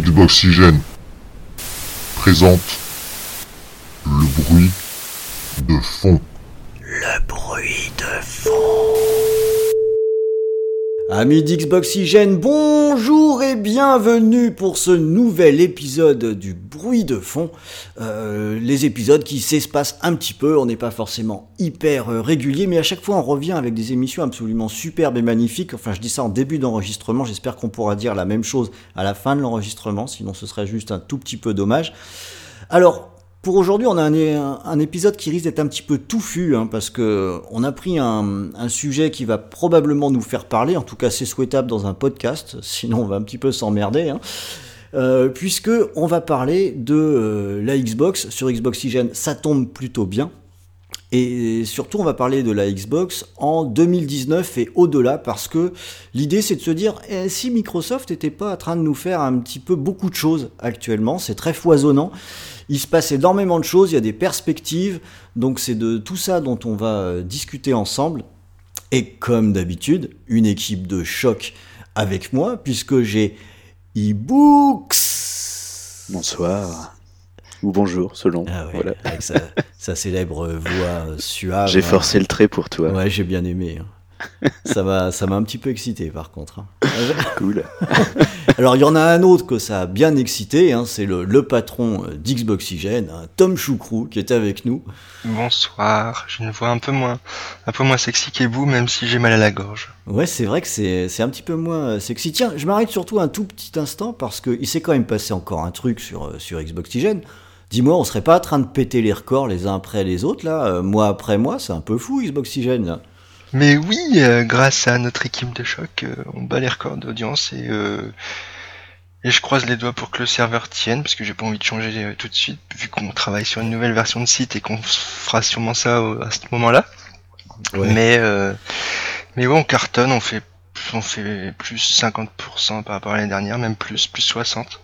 Xboxygène présente le bruit de fond. Amis d'Xboxygène, bonjour et bienvenue pour ce nouvel épisode du bruit de fond. Euh, les épisodes qui s'espacent un petit peu, on n'est pas forcément hyper euh, régulier, mais à chaque fois on revient avec des émissions absolument superbes et magnifiques. Enfin, je dis ça en début d'enregistrement, j'espère qu'on pourra dire la même chose à la fin de l'enregistrement, sinon ce serait juste un tout petit peu dommage. Alors, pour aujourd'hui, on a un, épisode qui risque d'être un petit peu touffu, hein, parce que on a pris un, sujet qui va probablement nous faire parler, en tout cas c'est souhaitable dans un podcast, sinon on va un petit peu s'emmerder, hein, euh, puisque on va parler de euh, la Xbox. Sur Xboxygène, ça tombe plutôt bien, et surtout, on va parler de la Xbox en 2019 et au-delà, parce que l'idée c'est de se dire, eh, si Microsoft n'était pas en train de nous faire un petit peu beaucoup de choses actuellement, c'est très foisonnant, il se passe énormément de choses, il y a des perspectives, donc c'est de tout ça dont on va discuter ensemble. Et comme d'habitude, une équipe de choc avec moi, puisque j'ai eBooks. Bonsoir. Ou bonjour, selon. Ah ouais, voilà. Avec sa, sa, célèbre voix suave. J'ai forcé le trait pour toi. Ouais, j'ai bien aimé. Hein. Ça m'a ça m'a un petit peu excité par contre. Hein. cool. Alors il y en a un autre que ça a bien excité, hein, c'est le, le, patron d'Xboxygène, hein, Tom Choucrou, qui est avec nous. Bonsoir, j'ai une voix un peu moins un peu moins sexy qu'Ebou, même si j'ai mal à la gorge. Ouais, c'est vrai que c'est un petit peu moins sexy. Tiens, je m'arrête surtout un tout petit instant parce qu'il s'est quand même passé encore un truc sur, sur Xboxygène. Dis-moi, on serait pas en train de péter les records les uns après les autres, là, euh, mois après mois, c'est un peu fou Xboxygène, là. Mais oui, euh, grâce à notre équipe de choc, euh, on bat les records d'audience et, euh, et je croise les doigts pour que le serveur tienne, parce que j'ai pas envie de changer tout de suite, vu qu'on travaille sur une nouvelle version de site et qu'on fera sûrement ça à ce moment-là. Ouais. Mais mais ouais, on cartonne, on fait on fait plus 50% par rapport à l'année dernière, même plus, plus 60.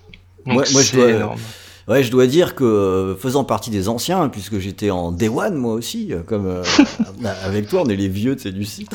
Donc ouais, moi, dois... énorme. Ouais, je dois dire que faisant partie des anciens, puisque j'étais en Day One moi aussi, comme euh, avec toi, on est les vieux du site.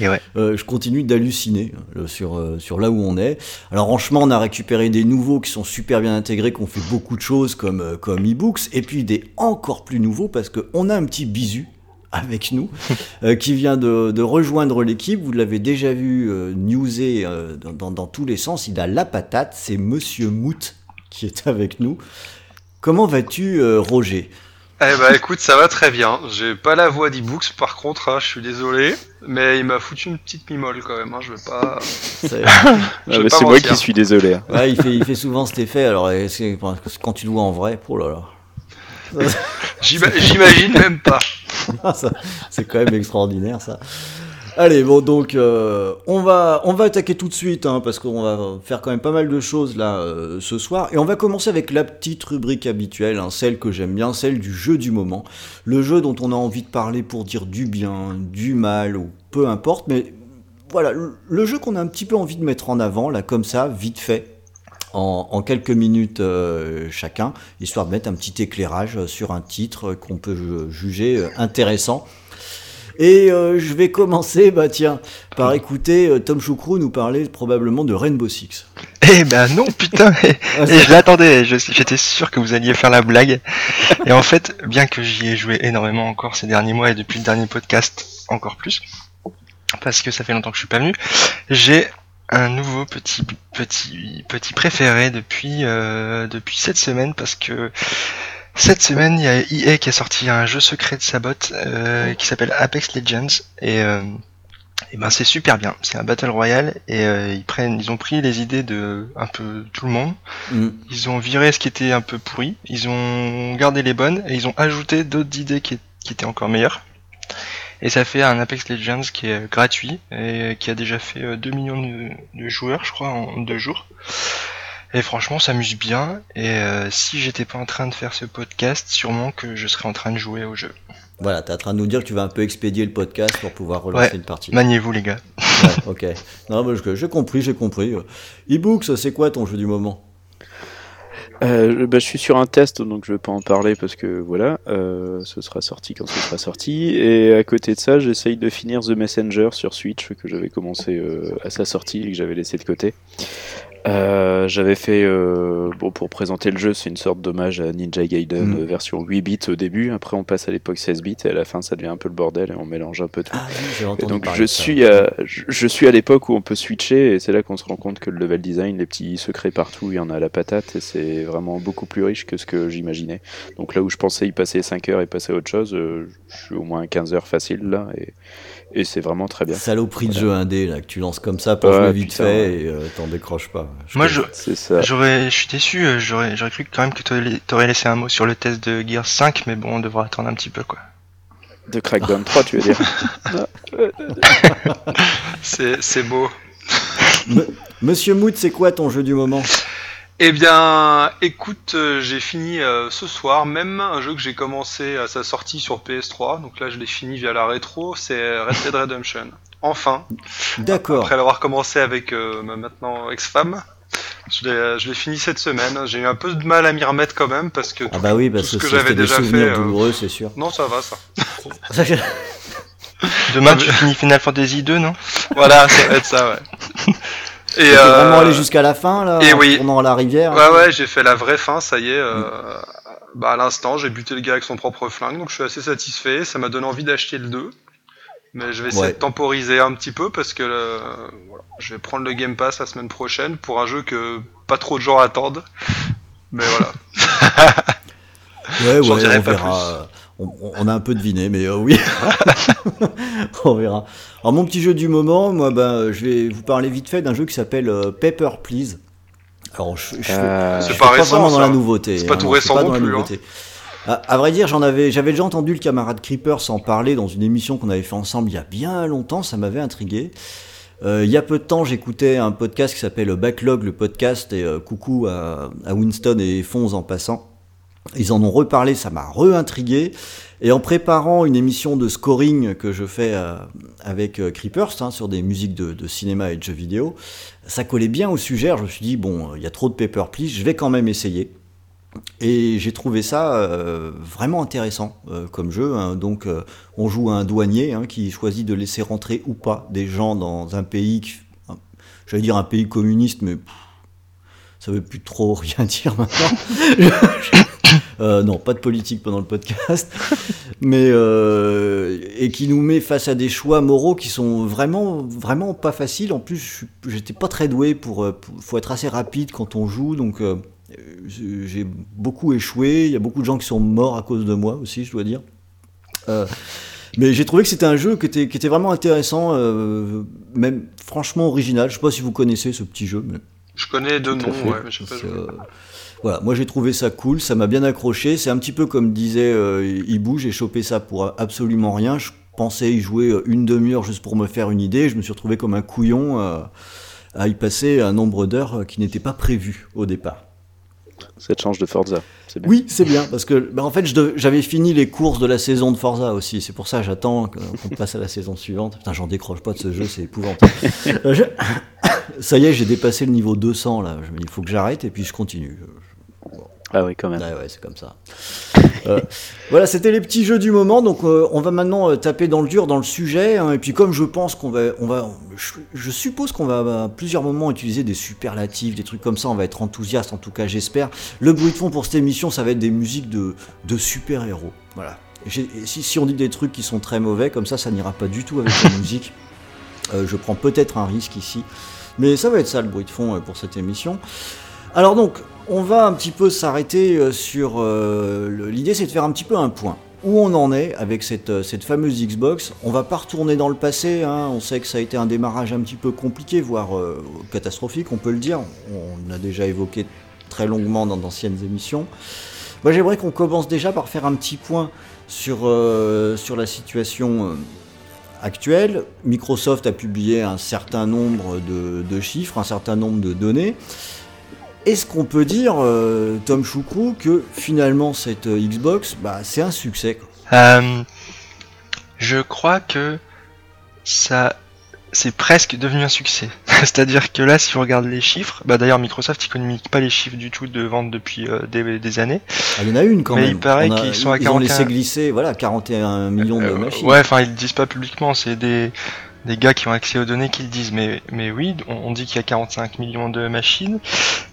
Et ouais. euh, je continue d'halluciner euh, sur sur là où on est. Alors franchement, on a récupéré des nouveaux qui sont super bien intégrés, qui ont fait beaucoup de choses comme euh, comme eBooks, et puis des encore plus nouveaux parce que on a un petit bisu avec nous, euh, qui vient de, de rejoindre l'équipe. Vous l'avez déjà vu euh, newser euh, dans, dans, dans, tous les sens. Il a la patate. C'est Monsieur Mout qui est avec nous. Comment vas-tu, euh, Roger? Eh ben, écoute, ça va très bien. J'ai pas la voix d'e-books, par contre, hein, je suis désolé, mais il m'a foutu une petite mimole quand même. Hein, je vais pas. C'est ah, moi qui suis désolé. Hein. Ouais, il fait, il fait souvent cet effet. Alors, quand tu le vois en vrai, oh là là. J'imagine même pas. C'est quand même extraordinaire ça. Allez, bon, donc euh, on, va, on va attaquer tout de suite, hein, parce qu'on va faire quand même pas mal de choses là euh, ce soir. Et on va commencer avec la petite rubrique habituelle, hein, celle que j'aime bien, celle du jeu du moment. Le jeu dont on a envie de parler pour dire du bien, du mal, ou peu importe. Mais voilà, le jeu qu'on a un petit peu envie de mettre en avant, là, comme ça, vite fait. En, quelques minutes euh, chacun, histoire de mettre un petit éclairage sur un titre qu'on peut juger intéressant. Et euh, je vais commencer, bah tiens, par écouter euh, Tom Choucrou nous parler probablement de Rainbow Six. Eh ben non, putain, et je l'attendais, j'étais sûr que vous alliez faire la blague. Et en fait, bien que j'y ai joué énormément encore ces derniers mois et depuis le dernier podcast encore plus, parce que ça fait longtemps que je suis pas venu, j'ai un nouveau petit petit petit préféré depuis euh, depuis cette semaine parce que cette semaine, il y a EA qui a sorti un jeu secret de sa botte euh, qui s'appelle Apex Legends et, euh, et ben c'est super bien. C'est un battle royale et euh, ils prennent, ils ont pris les idées de un peu tout le monde. Mm. Ils ont viré ce qui était un peu pourri. Ils ont gardé les bonnes et ils ont ajouté d'autres idées qui, qui étaient encore meilleures. Et ça fait un Apex Legends qui est gratuit et qui a déjà fait 2 millions de, de joueurs, je crois, en deux jours. Et franchement, ça amuse bien. Et euh, si j'étais pas en train de faire ce podcast, sûrement que je serais en train de jouer au jeu. Voilà, t'es en train de nous dire que tu vas un peu expédier le podcast pour pouvoir relancer ouais, une partie. Maniez-vous, les gars. ouais, ok. Non, mais j'ai compris, j'ai compris. E-books, c'est quoi ton jeu du moment? Euh, bah, je suis sur un test, donc je vais pas en parler parce que voilà, euh, ce sera sorti quand ce sera sorti. Et à côté de ça, j'essaye de finir The Messenger sur Switch que j'avais commencé euh, à sa sortie et que j'avais laissé de côté. Euh, J'avais fait, euh, bon, pour présenter le jeu, c'est une sorte d'hommage à Ninja Gaiden Mm. version 8 bits au début. Après, on passe à l'époque 16 bits et à la fin, ça devient un peu le bordel et on mélange un peu tout. Ah oui, donc je de suis, à, je, je suis à l'époque où on peut switcher et c'est là qu'on se rend compte que le level design, les petits secrets partout, il y en a à la patate et c'est vraiment beaucoup plus riche que ce que j'imaginais. Donc là où je pensais y passer 5 heures et passer à autre chose, euh, je suis au moins 15 heures facile là et, et c'est vraiment très bien. Saloperie de Voilà. jeu indé là, que tu lances comme ça pour Ouais, jouer vite putain, fait ouais. et euh, t'en décroches pas. Moi, je, ça. j'aurais, je suis déçu, euh, j'aurais, j'aurais cru quand même que t'aurais, laissé un mot sur le test de Gears 5, mais bon, on devra attendre un petit peu, quoi. De Crackdown 3, tu veux dire C'est c'est beau. Monsieur Mood, c'est quoi ton jeu du moment? Eh bien, écoute, euh, j'ai fini euh, ce soir même un jeu que j'ai commencé à sa sortie sur PS3. Donc là, je l'ai fini via la rétro. C'est Red Dead Redemption. Enfin, D'accord. après l'avoir commencé avec euh, ma maintenant ex-femme, je l'ai fini cette semaine. J'ai eu un peu de mal à m'y remettre quand même parce que Ah bah oui, parce tout ce que que j'avais c'était des déjà souvenirs fait, euh, douloureux, c'est sûr. non, ça va ça. Demain, Ah, tu finis Final Fantasy 2, non? Voilà, ça va être ça, ouais. Et T'es vraiment euh, allé jusqu'à la fin là, et en oui. tournant à la rivière. Ouais, ouais, j'ai fait la vraie fin, ça y est. Euh, bah, à l'instant, j'ai buté le gars avec son propre flingue, donc je suis assez satisfait. Ça m'a donné envie d'acheter le 2. Mais je vais essayer Ouais. de temporiser un petit peu parce que euh, voilà, je vais prendre le Game Pass la semaine prochaine pour un jeu que pas trop de gens attendent. Mais voilà. Ouais, on pas verra. On, on- on a un peu deviné, mais euh, oui. on verra. Alors, mon petit jeu du moment, moi, ben, je vais vous parler vite fait d'un jeu qui s'appelle euh, Paper Please. Alors, je, je fais- Euh, je pas récent, vraiment dans la nouveauté. C'est pas hein, tout récent pas non plus, hein. À, vrai dire, j'avais déjà entendu le camarade Creeper s'en parler dans une émission qu'on avait fait ensemble il y a bien longtemps. Ça m'avait intrigué. Euh, il y a peu de temps, j'écoutais un podcast qui s'appelle Backlog, le podcast, et euh, coucou à, Winston et Fonz en passant. Ils en ont reparlé, ça m'a re-intrigué. Et en préparant une émission de scoring que je fais euh, avec Creepers hein, sur des musiques de, de cinéma et de jeux vidéo, ça collait bien au sujet. Je me suis dit, bon, il y a trop de paper please, je vais quand même essayer. Et j'ai trouvé ça euh, vraiment intéressant euh, comme jeu. hein. Donc, euh, on joue à un douanier hein, qui choisit de laisser rentrer ou pas des gens dans un pays, j'allais dire un pays communiste, mais pff, ça veut plus trop rien dire maintenant. Non, pas de politique pendant le podcast, mais et qui nous met face à des choix moraux qui sont vraiment, vraiment pas faciles. En plus, j'étais pas très doué pour, pour- faut être assez rapide quand on joue, donc j'ai j'ai beaucoup échoué. Il y a beaucoup de gens qui sont morts à cause de moi aussi, je dois dire. Euh, mais j'ai trouvé que c'était un jeu qui était, qui était vraiment intéressant, euh, même franchement original. Je sais pas si vous connaissez ce petit jeu, mais Je connais deux noms, ouais, mais je sais pas C'est, jouer. euh, voilà, moi j'ai trouvé ça cool, ça m'a bien accroché. C'est un petit peu comme disait euh, Hibou, j'ai chopé ça pour absolument rien. Je pensais y jouer euh, une demi-heure juste pour me faire une idée. Je me suis retrouvé comme un couillon euh, à y passer un nombre d'heures euh, qui n'était pas prévu au départ. Ça te change de Forza. Bien. Oui, c'est bien, parce que bah, en fait, j'avais fini les courses de la saison de Forza aussi. C'est pour ça que j'attends qu'on passe à la saison suivante. Putain, j'en décroche pas de ce jeu, c'est épouvantable. Euh, je- Ça y est, j'ai dépassé le niveau 200 là. Il faut que j'arrête et puis je continue. Ah oui, quand même. Ouais, ouais, c'est comme ça. Euh, voilà, c'était les petits jeux du moment. Donc, euh, on va maintenant euh, taper dans le dur, dans le sujet. hein. et puis, comme je pense qu'on va, on va, je, suppose qu'on va à plusieurs moments utiliser des superlatifs, des trucs comme ça. On va être enthousiaste, en tout cas, j'espère. Le bruit de fond pour cette émission, ça va être des musiques de, de super héros. Voilà. Si, si on dit des trucs qui sont très mauvais, comme ça, ça n'ira pas du tout avec la musique. Je prends peut-être un risque ici, mais ça va être ça le bruit de fond pour cette émission. Alors donc, on va un petit peu s'arrêter euh, sur... euh, L'idée c'est de faire un petit peu un point. Où on en est avec cette, euh, fameuse Xbox? On va pas retourner dans le passé, hein. on sait que ça a été un démarrage un petit peu compliqué, voire catastrophique, on peut le dire. On a déjà évoqué très longuement dans d'anciennes émissions. Moi j'aimerais qu'on commence déjà par faire un petit point sur, la situation actuelle. Microsoft a publié un certain nombre de chiffres, un certain nombre de données. Est-ce qu'on peut dire, euh, Tom Choucrou, que finalement cette euh, Xbox, bah, c'est un succès quoi? Euh, je crois que ça, c'est presque devenu un succès. C'est-à-dire que là, si on regarde les chiffres, bah d'ailleurs Microsoft communique pas les chiffres du tout de vente depuis des, des années. Ah, Il y en a une quand Mais même. il paraît qu'ils sont à Ils ont laissé 41. glisser voilà, 41 millions de machines. ouais, enfin ils le disent pas publiquement, c'est des des gars qui ont accès aux données qui le disent. Mais, mais oui, on, dit qu'il y a 45 millions de machines,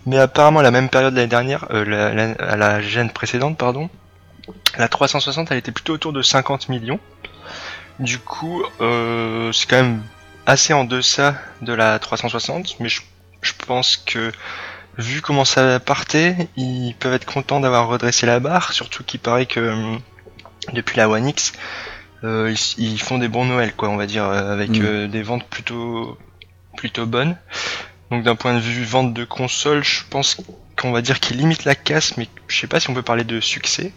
mais apparemment à la même période l'année dernière, euh, la, à la gêne précédente, pardon, la 360 elle était plutôt autour de 50 millions. Du coup, euh, c'est quand même assez en deçà de la 360, mais je, je pense que vu comment ça partait, ils peuvent être contents d'avoir redressé la barre, surtout qu'il paraît que hum, depuis la One X, euh, ils, font des bons Noël, quoi, on va dire, euh, avec mm. euh, des ventes plutôt plutôt bonnes. Donc d'un point de vue vente de console, je pense qu'on va dire qu'ils limitent la casse, mais je sais pas si on peut parler de succès.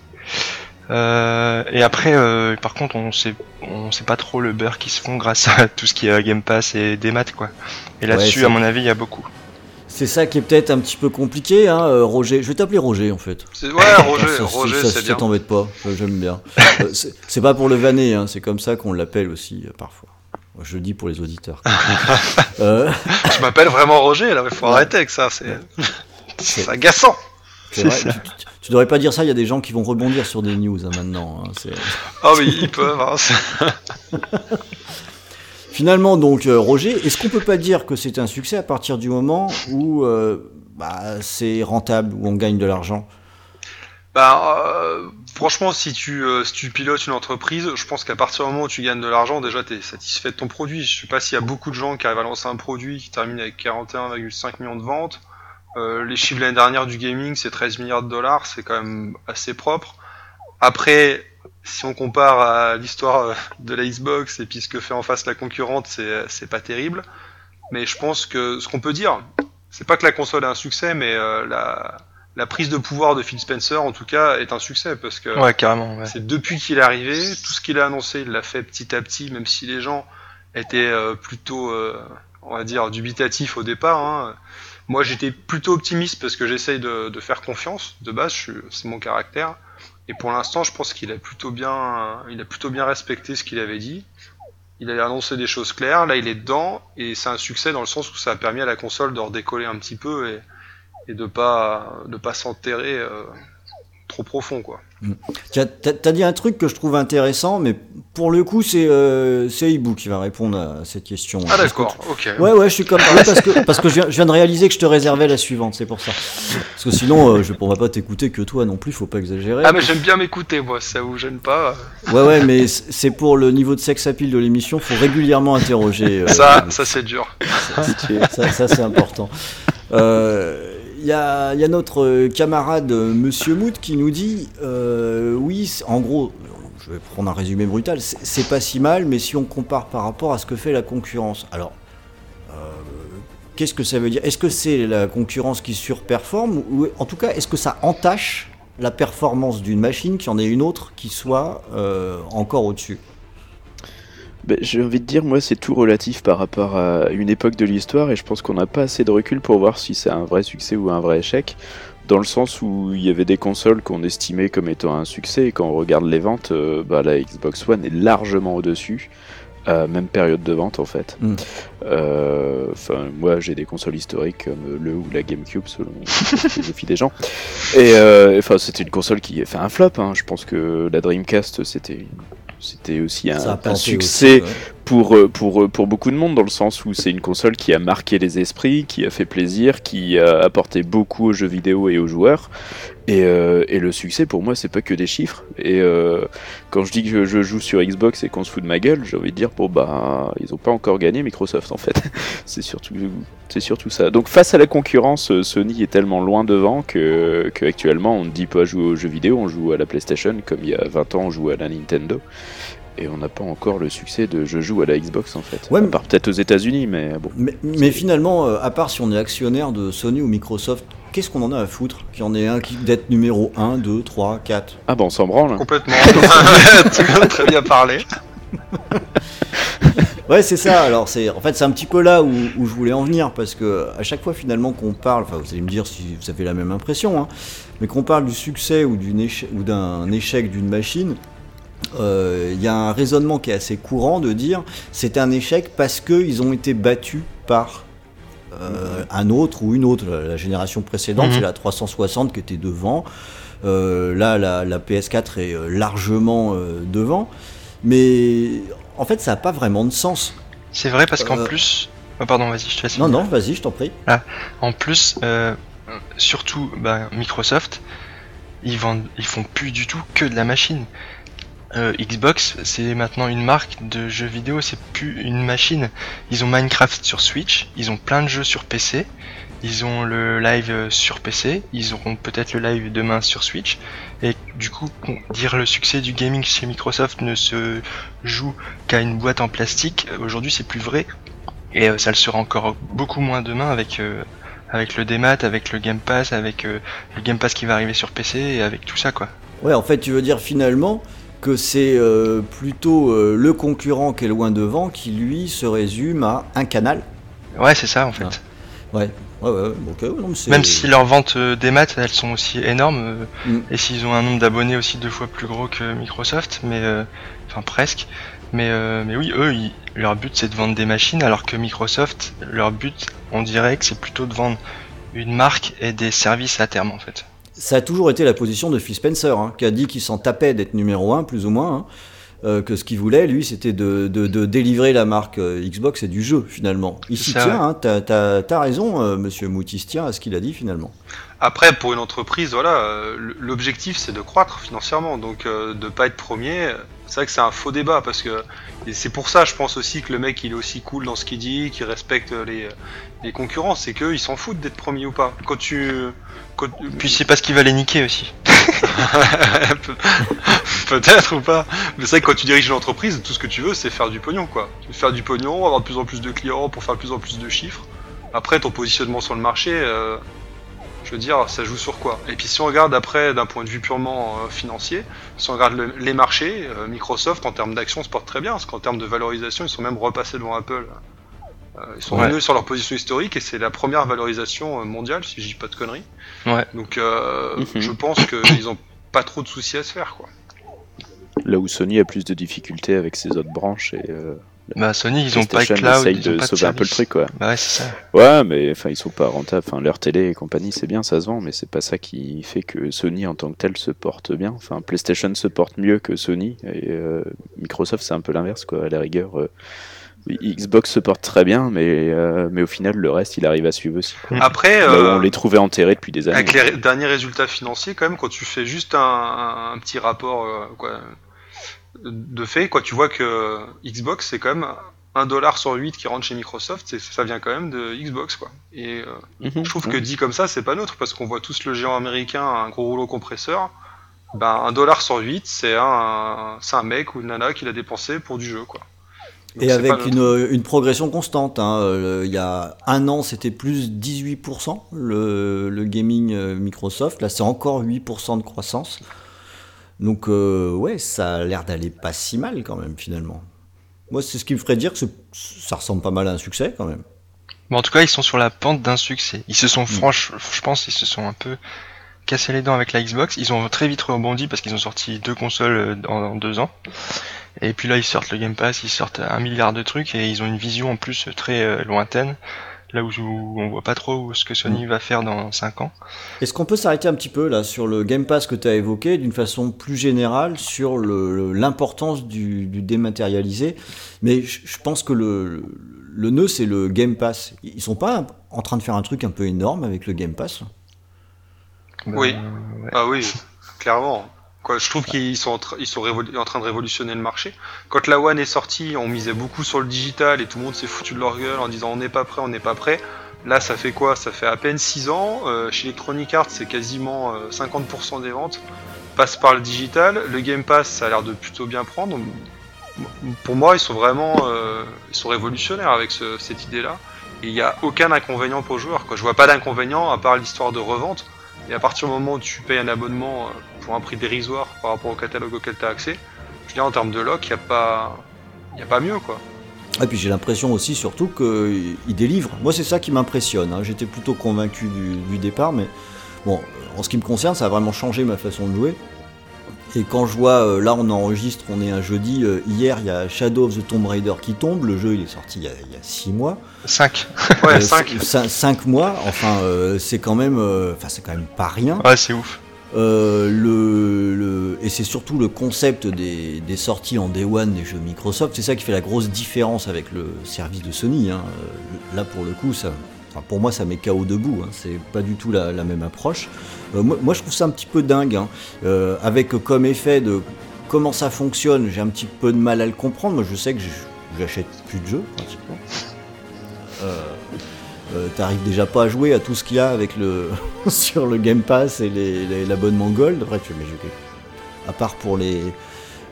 et après, par contre, on sait, on sait pas trop le beurre qui se font grâce à tout ce qui est Game Pass et des maths, quoi. Et là-dessus, à mon avis, il y a beaucoup. C'est ça qui est peut-être un petit peu compliqué, hein, euh, Roger. Je vais t'appeler Roger en fait. Ouais, Roger, Roger, c'est bien. Ça t'embête pas, j'aime bien. Euh, c'est pas pour le vanner, hein, c'est comme ça qu'on l'appelle aussi euh, parfois. Je le dis pour les auditeurs. Je m'appelle vraiment Roger, là, il faut arrêter avec ça, c'est agaçant. Vrai, tu, devrais pas dire ça, il y a des gens qui vont rebondir sur des news hein, maintenant. Ah oui, ils peuvent. Finalement, donc, euh, Roger, est-ce qu'on peut pas dire que c'est un succès à partir du moment où euh, bah, c'est rentable, où on gagne de l'argent? Bah, euh, franchement, si tu, pilotes une entreprise, je pense qu'à partir du moment où tu gagnes de l'argent, déjà, tu es satisfait de ton produit. Je sais pas s'il y a beaucoup de gens qui arrivent à lancer un produit qui termine avec 41,5 millions de ventes. les chiffres l'année dernière du gaming, c'est 13 milliards de dollars, c'est quand même assez propre. Après, si on compare à l'histoire euh, de la Xbox et puis ce que fait en face la concurrente, c'est pas terrible. Mais je pense que ce qu'on peut dire, c'est pas que la console a un succès, mais euh, la, la, prise de pouvoir de Phil Spencer, en tout cas, est un succès parce que ouais, carrément, c'est depuis qu'il est arrivé, tout ce qu'il a annoncé, il l'a fait petit à petit, même si les gens étaient euh, plutôt, on va dire, dubitatifs au départ. Hein. Moi, j'étais plutôt optimiste parce que j'essaye de, de, faire confiance. De base, c'est mon caractère. Et pour l'instant, je pense qu'il a plutôt bien, il a plutôt bien respecté ce qu'il avait dit. Il a annoncé des choses claires. Là, il est dedans et c'est un succès dans le sens où ça a permis à la console de redécoller un petit peu et, et de pas de pas s'enterrer euh, trop profond, quoi. Mm. Tu as, dit un truc que je trouve intéressant, mais pour le coup, c'est euh, qui va répondre à cette question. Ah d'accord, ok. Ouais, ouais, je suis comme ça parce que, parce que je, viens, de réaliser que je te réservais la suivante, c'est pour ça. Parce que sinon, euh, je ne pourrais pas t'écouter que toi non plus, faut pas exagérer. Ah, mais j'aime bien m'écouter, moi, ça vous gêne pas Ouais, ouais, mais c'est pour le niveau de sex appeal de l'émission, faut régulièrement interroger. Euh, ça, ça c'est dur. Ça, ça c'est important. Euh il y a, notre euh, camarade euh, Monsieur Mout qui nous dit euh, oui, en gros, je vais prendre un résumé brutal, c'est pas si mal, mais si on compare par rapport à ce que fait la concurrence. Alors, qu'est-ce que ça veut dire? Est-ce que c'est la concurrence qui surperforme ou en tout cas, est-ce que ça entache la performance d'une machine qui en ait une autre qui soit encore au-dessus? Bah, j'ai envie de dire, moi, c'est tout relatif par rapport à une époque de l'histoire, et je pense qu'on n'a pas assez de recul pour voir si c'est un vrai succès ou un vrai échec, dans le sens où il y avait des consoles qu'on estimait comme étant un succès, et quand on regarde les ventes, euh, bah, la Xbox One est largement au-dessus. même période de vente en fait. Hmm. Euh, moi j'ai des consoles historiques comme le ou la GameCube selon la philosophie des gens. Et euh, enfin, c'était une console qui a fait un flop. Hein. Je pense que la Dreamcast c'était c'était aussi un, succès pour, euh, pour beaucoup de monde, dans le sens où c'est une console qui a marqué les esprits, qui a fait plaisir, qui a apporté beaucoup aux jeux vidéo et aux joueurs. Et, euh, et le succès, pour moi, c'est pas que des chiffres. Et quand je dis que je, joue sur Xbox et qu'on se fout de ma gueule, j'ai envie de dire, bon, bah, ils ont pas encore gagné Microsoft, en fait. c'est surtout, surtout ça. Donc, face à la concurrence, Sony est tellement loin devant que, que actuellement, on ne dit pas jouer aux jeux vidéo, on joue à la PlayStation, comme il y a 20 ans, on joue à la Nintendo et on n'a pas encore le succès de je joue à la Xbox en fait. Ouais, à part peut-être aux États-Unis, mais bon. Mais, finalement, euh, à part si on est actionnaire de Sony ou Microsoft, qu'est-ce qu'on en a à foutre Qu'il y en ait un qui d'être numéro 1, 2, 3, 4 Ah bon, on s'en branle. Complètement. tu as très bien parlé. ouais, c'est ça. Alors, c'est en fait, c'est un petit peu là où, je voulais en venir parce que à chaque fois finalement qu'on parle, enfin, vous allez me dire si vous avez la même impression, hein, mais qu'on parle du succès ou d'un échec d'une machine, euh, il y a un raisonnement qui est assez courant de dire c'est un échec parce qu'ils ont été battus par euh, un autre ou une autre. La génération précédente, mhm. c'est la 360 qui était devant. Euh, là, la, PS4 est largement devant. Mais en fait, ça n'a pas vraiment de sens. C'est vrai parce qu'en plus. Oh, pardon, vas-y, je te laisse. Non, non, vas-y, je t'en prie. En plus, surtout bah, Microsoft, ils vendent, ils font plus du tout que de la machine. Euh, Xbox, c'est maintenant une marque de jeux vidéo, c'est plus une machine. Ils ont Minecraft sur Switch, ils ont plein de jeux sur PC, ils ont le live sur PC, ils auront peut-être le live demain sur Switch. Et du coup, dire le succès du gaming chez Microsoft ne se joue qu'à une boîte en plastique, euh, aujourd'hui c'est plus vrai. Et euh, ça le sera encore beaucoup moins demain avec euh, avec le démat, avec le Game Pass, avec euh, le Game Pass qui va arriver sur PC et avec tout ça quoi. Ouais, en fait, tu veux dire finalement que c'est euh, plutôt euh, le concurrent qui est loin devant qui lui se résume à un canal. Ouais, c'est ça en fait. Ah. Ouais, ouais, ouais. Non, Même si leurs ventes euh, des maths, elles sont aussi énormes, Mm. et s'ils ont un nombre d'abonnés aussi deux fois plus gros que Microsoft, mais euh, enfin presque. Mais euh, mais oui, eux, ils- leur but c'est de vendre des machines, alors que Microsoft, leur but, on dirait que c'est plutôt de vendre une marque et des services à terme en fait. Ça a toujours été la position de Phil Spencer, hein, qui a dit qu'il s'en tapait d'être numéro un, plus ou moins. hein, euh, que ce qu'il voulait, lui, c'était de, de- de délivrer la marque euh, Xbox et du jeu, finalement. Il s'y tient, hein, t'as, raison, euh, monsieur Moutis, tient à ce qu'il a dit, finalement. Après, pour une entreprise, voilà, l'objectif c'est de croître financièrement, donc de pas être premier. C'est vrai que c'est un faux débat parce que c'est pour ça, je pense aussi que le mec il est aussi cool dans ce qu'il dit, qu'il respecte les, les concurrents, c'est qu'eux ils s'en foutent d'être premier ou pas. Quand tu, quand, Puis c'est parce qu'il va les niquer aussi. Pe- Peut-être ou pas. Mais c'est vrai que quand tu diriges une entreprise, tout ce que tu veux, c'est faire du pognon, quoi. Faire du pognon, avoir de plus en plus de clients pour faire de plus en plus de chiffres. Après, ton positionnement sur le marché, euh, je veux dire, ça joue sur quoi? Et puis si on regarde après, d'un point de vue purement euh, financier, si on regarde le- les marchés, euh, Microsoft, en termes d'action, se porte très bien, parce qu'en termes de valorisation, ils sont même repassés devant Apple. Euh, ils sont Ouais. revenus sur leur position historique et c'est la première valorisation mondiale, si je dis pas de conneries. Ouais. Donc euh, Mhm. je pense qu'ils ont pas trop de soucis à se faire, quoi. Là où Sony a plus de difficultés avec ses autres branches et euh, Bah Sony, ils ont pas de PlayStation cloud, essaye ils ont de sauver un peu le truc quoi. Bah ouais, c'est ça. Ouais, mais enfin ils sont pas rentables. Enfin leur télé et compagnie c'est bien, ça se vend, mais c'est pas ça qui fait que Sony en tant que tel se porte bien. Enfin PlayStation se porte mieux que Sony et euh, Microsoft c'est un peu l'inverse quoi. À la rigueur, euh, Xbox se porte très bien, mais euh, mais au final le reste il arrive à suivre aussi. quoi. Après, Là euh, on les trouvait enterrés depuis des années. avec les derniers résultats financiers, quand même, quand tu fais juste un, un petit rapport euh, quoi, de fait, quoi, tu vois que Xbox, c'est quand même un dollar sur 8 qui rentre chez Microsoft, c'est- ça vient quand même de Xbox, quoi. Et euh, Mhm. je trouve que dit comme ça, c'est pas neutre, parce qu'on voit tous le géant américain, un gros rouleau compresseur. Ben, un dollar sur 8, c'est un, c'est un mec ou une nana qui l'a dépensé pour du jeu, quoi. Donc Et avec pas neutre. une, une progression constante. hein. Euh, Il y a un an, c'était plus 18% le, le gaming euh, Microsoft. Là, c'est encore 8% de croissance. Donc, euh, ouais, ça a l'air d'aller pas si mal quand même, finalement. Moi, c'est ce qui me ferait dire que ça ressemble pas mal à un succès quand même. Mais en tout cas, ils sont sur la pente d'un succès. Ils se sont Mm. franches, je pense, ils se sont un peu cassés les dents avec la Xbox. Ils ont très vite rebondi parce qu'ils ont sorti deux consoles euh, en, en deux ans. Et puis là, ils sortent le Game Pass, ils sortent un milliard de trucs et ils ont une vision en plus très euh, lointaine. Là où, où on voit pas trop ce que Sony va faire dans 5 ans. Est-ce qu'on peut s'arrêter un petit peu là sur le Game Pass que tu as évoqué d'une façon plus générale sur l'importance du, du dématérialisé? Mais je je pense que le, le nœud c'est le Game Pass. Ils sont pas en train de faire un truc un peu énorme avec le Game Pass? Oui. Bah, ouais. Ah oui, clairement. Quoi, je trouve qu'ils sont, en, train de révolutionner le marché. Quand la One est sortie, on misait beaucoup sur le digital et tout le monde s'est foutu de leur gueule en disant on n'est pas prêt, on n'est pas prêt. Là, ça fait quoi? Ça fait à peine 6 ans. Euh, chez Electronic Arts, c'est quasiment euh, 50% des ventes passent par le digital. Le Game Pass, ça a l'air de plutôt bien prendre. Pour moi, ils sont vraiment euh, ils sont révolutionnaires avec ce- cette idée-là. Il n'y a aucun inconvénient pour le joueur. Quoi. Je vois pas d'inconvénient à part l'histoire de revente. Et à partir du moment où tu payes un abonnement euh, pour un prix dérisoire par rapport au catalogue auquel tu as accès, je veux dire, en termes de lock, il n'y a, pas... y a pas mieux, quoi. Et puis j'ai l'impression aussi surtout qu'ils délivrent. Moi c'est ça qui m'impressionne. hein. J'étais plutôt convaincu du, du départ, mais bon, en ce qui me concerne, ça a vraiment changé ma façon de jouer. Et quand je vois, euh, là on enregistre, on est un jeudi, euh, hier il y a Shadow of the Tomb Raider qui tombe, le jeu il est sorti il y a, il y a six mois. 5. Ouais, 5. 5 mois, enfin euh, c'est quand même, euh, enfin c'est quand même pas rien. Ouais, c'est ouf. Euh, et c'est surtout le concept des, sorties en Day One des jeux Microsoft, c'est ça qui fait la grosse différence avec le service de Sony. hein. Euh, Là pour le coup, pour moi ça met KO debout, hein. c'est pas du tout la, même approche. Euh, moi, je trouve ça un petit peu dingue, hein. Avec comme effet de comment ça fonctionne, j'ai un petit peu de mal à le comprendre. Moi je sais que j'achète plus de jeux pratiquement. Euh, T'arrives déjà pas à jouer à tout ce qu'il y a avec le sur le Game Pass et l'abonnement Gold. Après, tu mais je- à part pour les,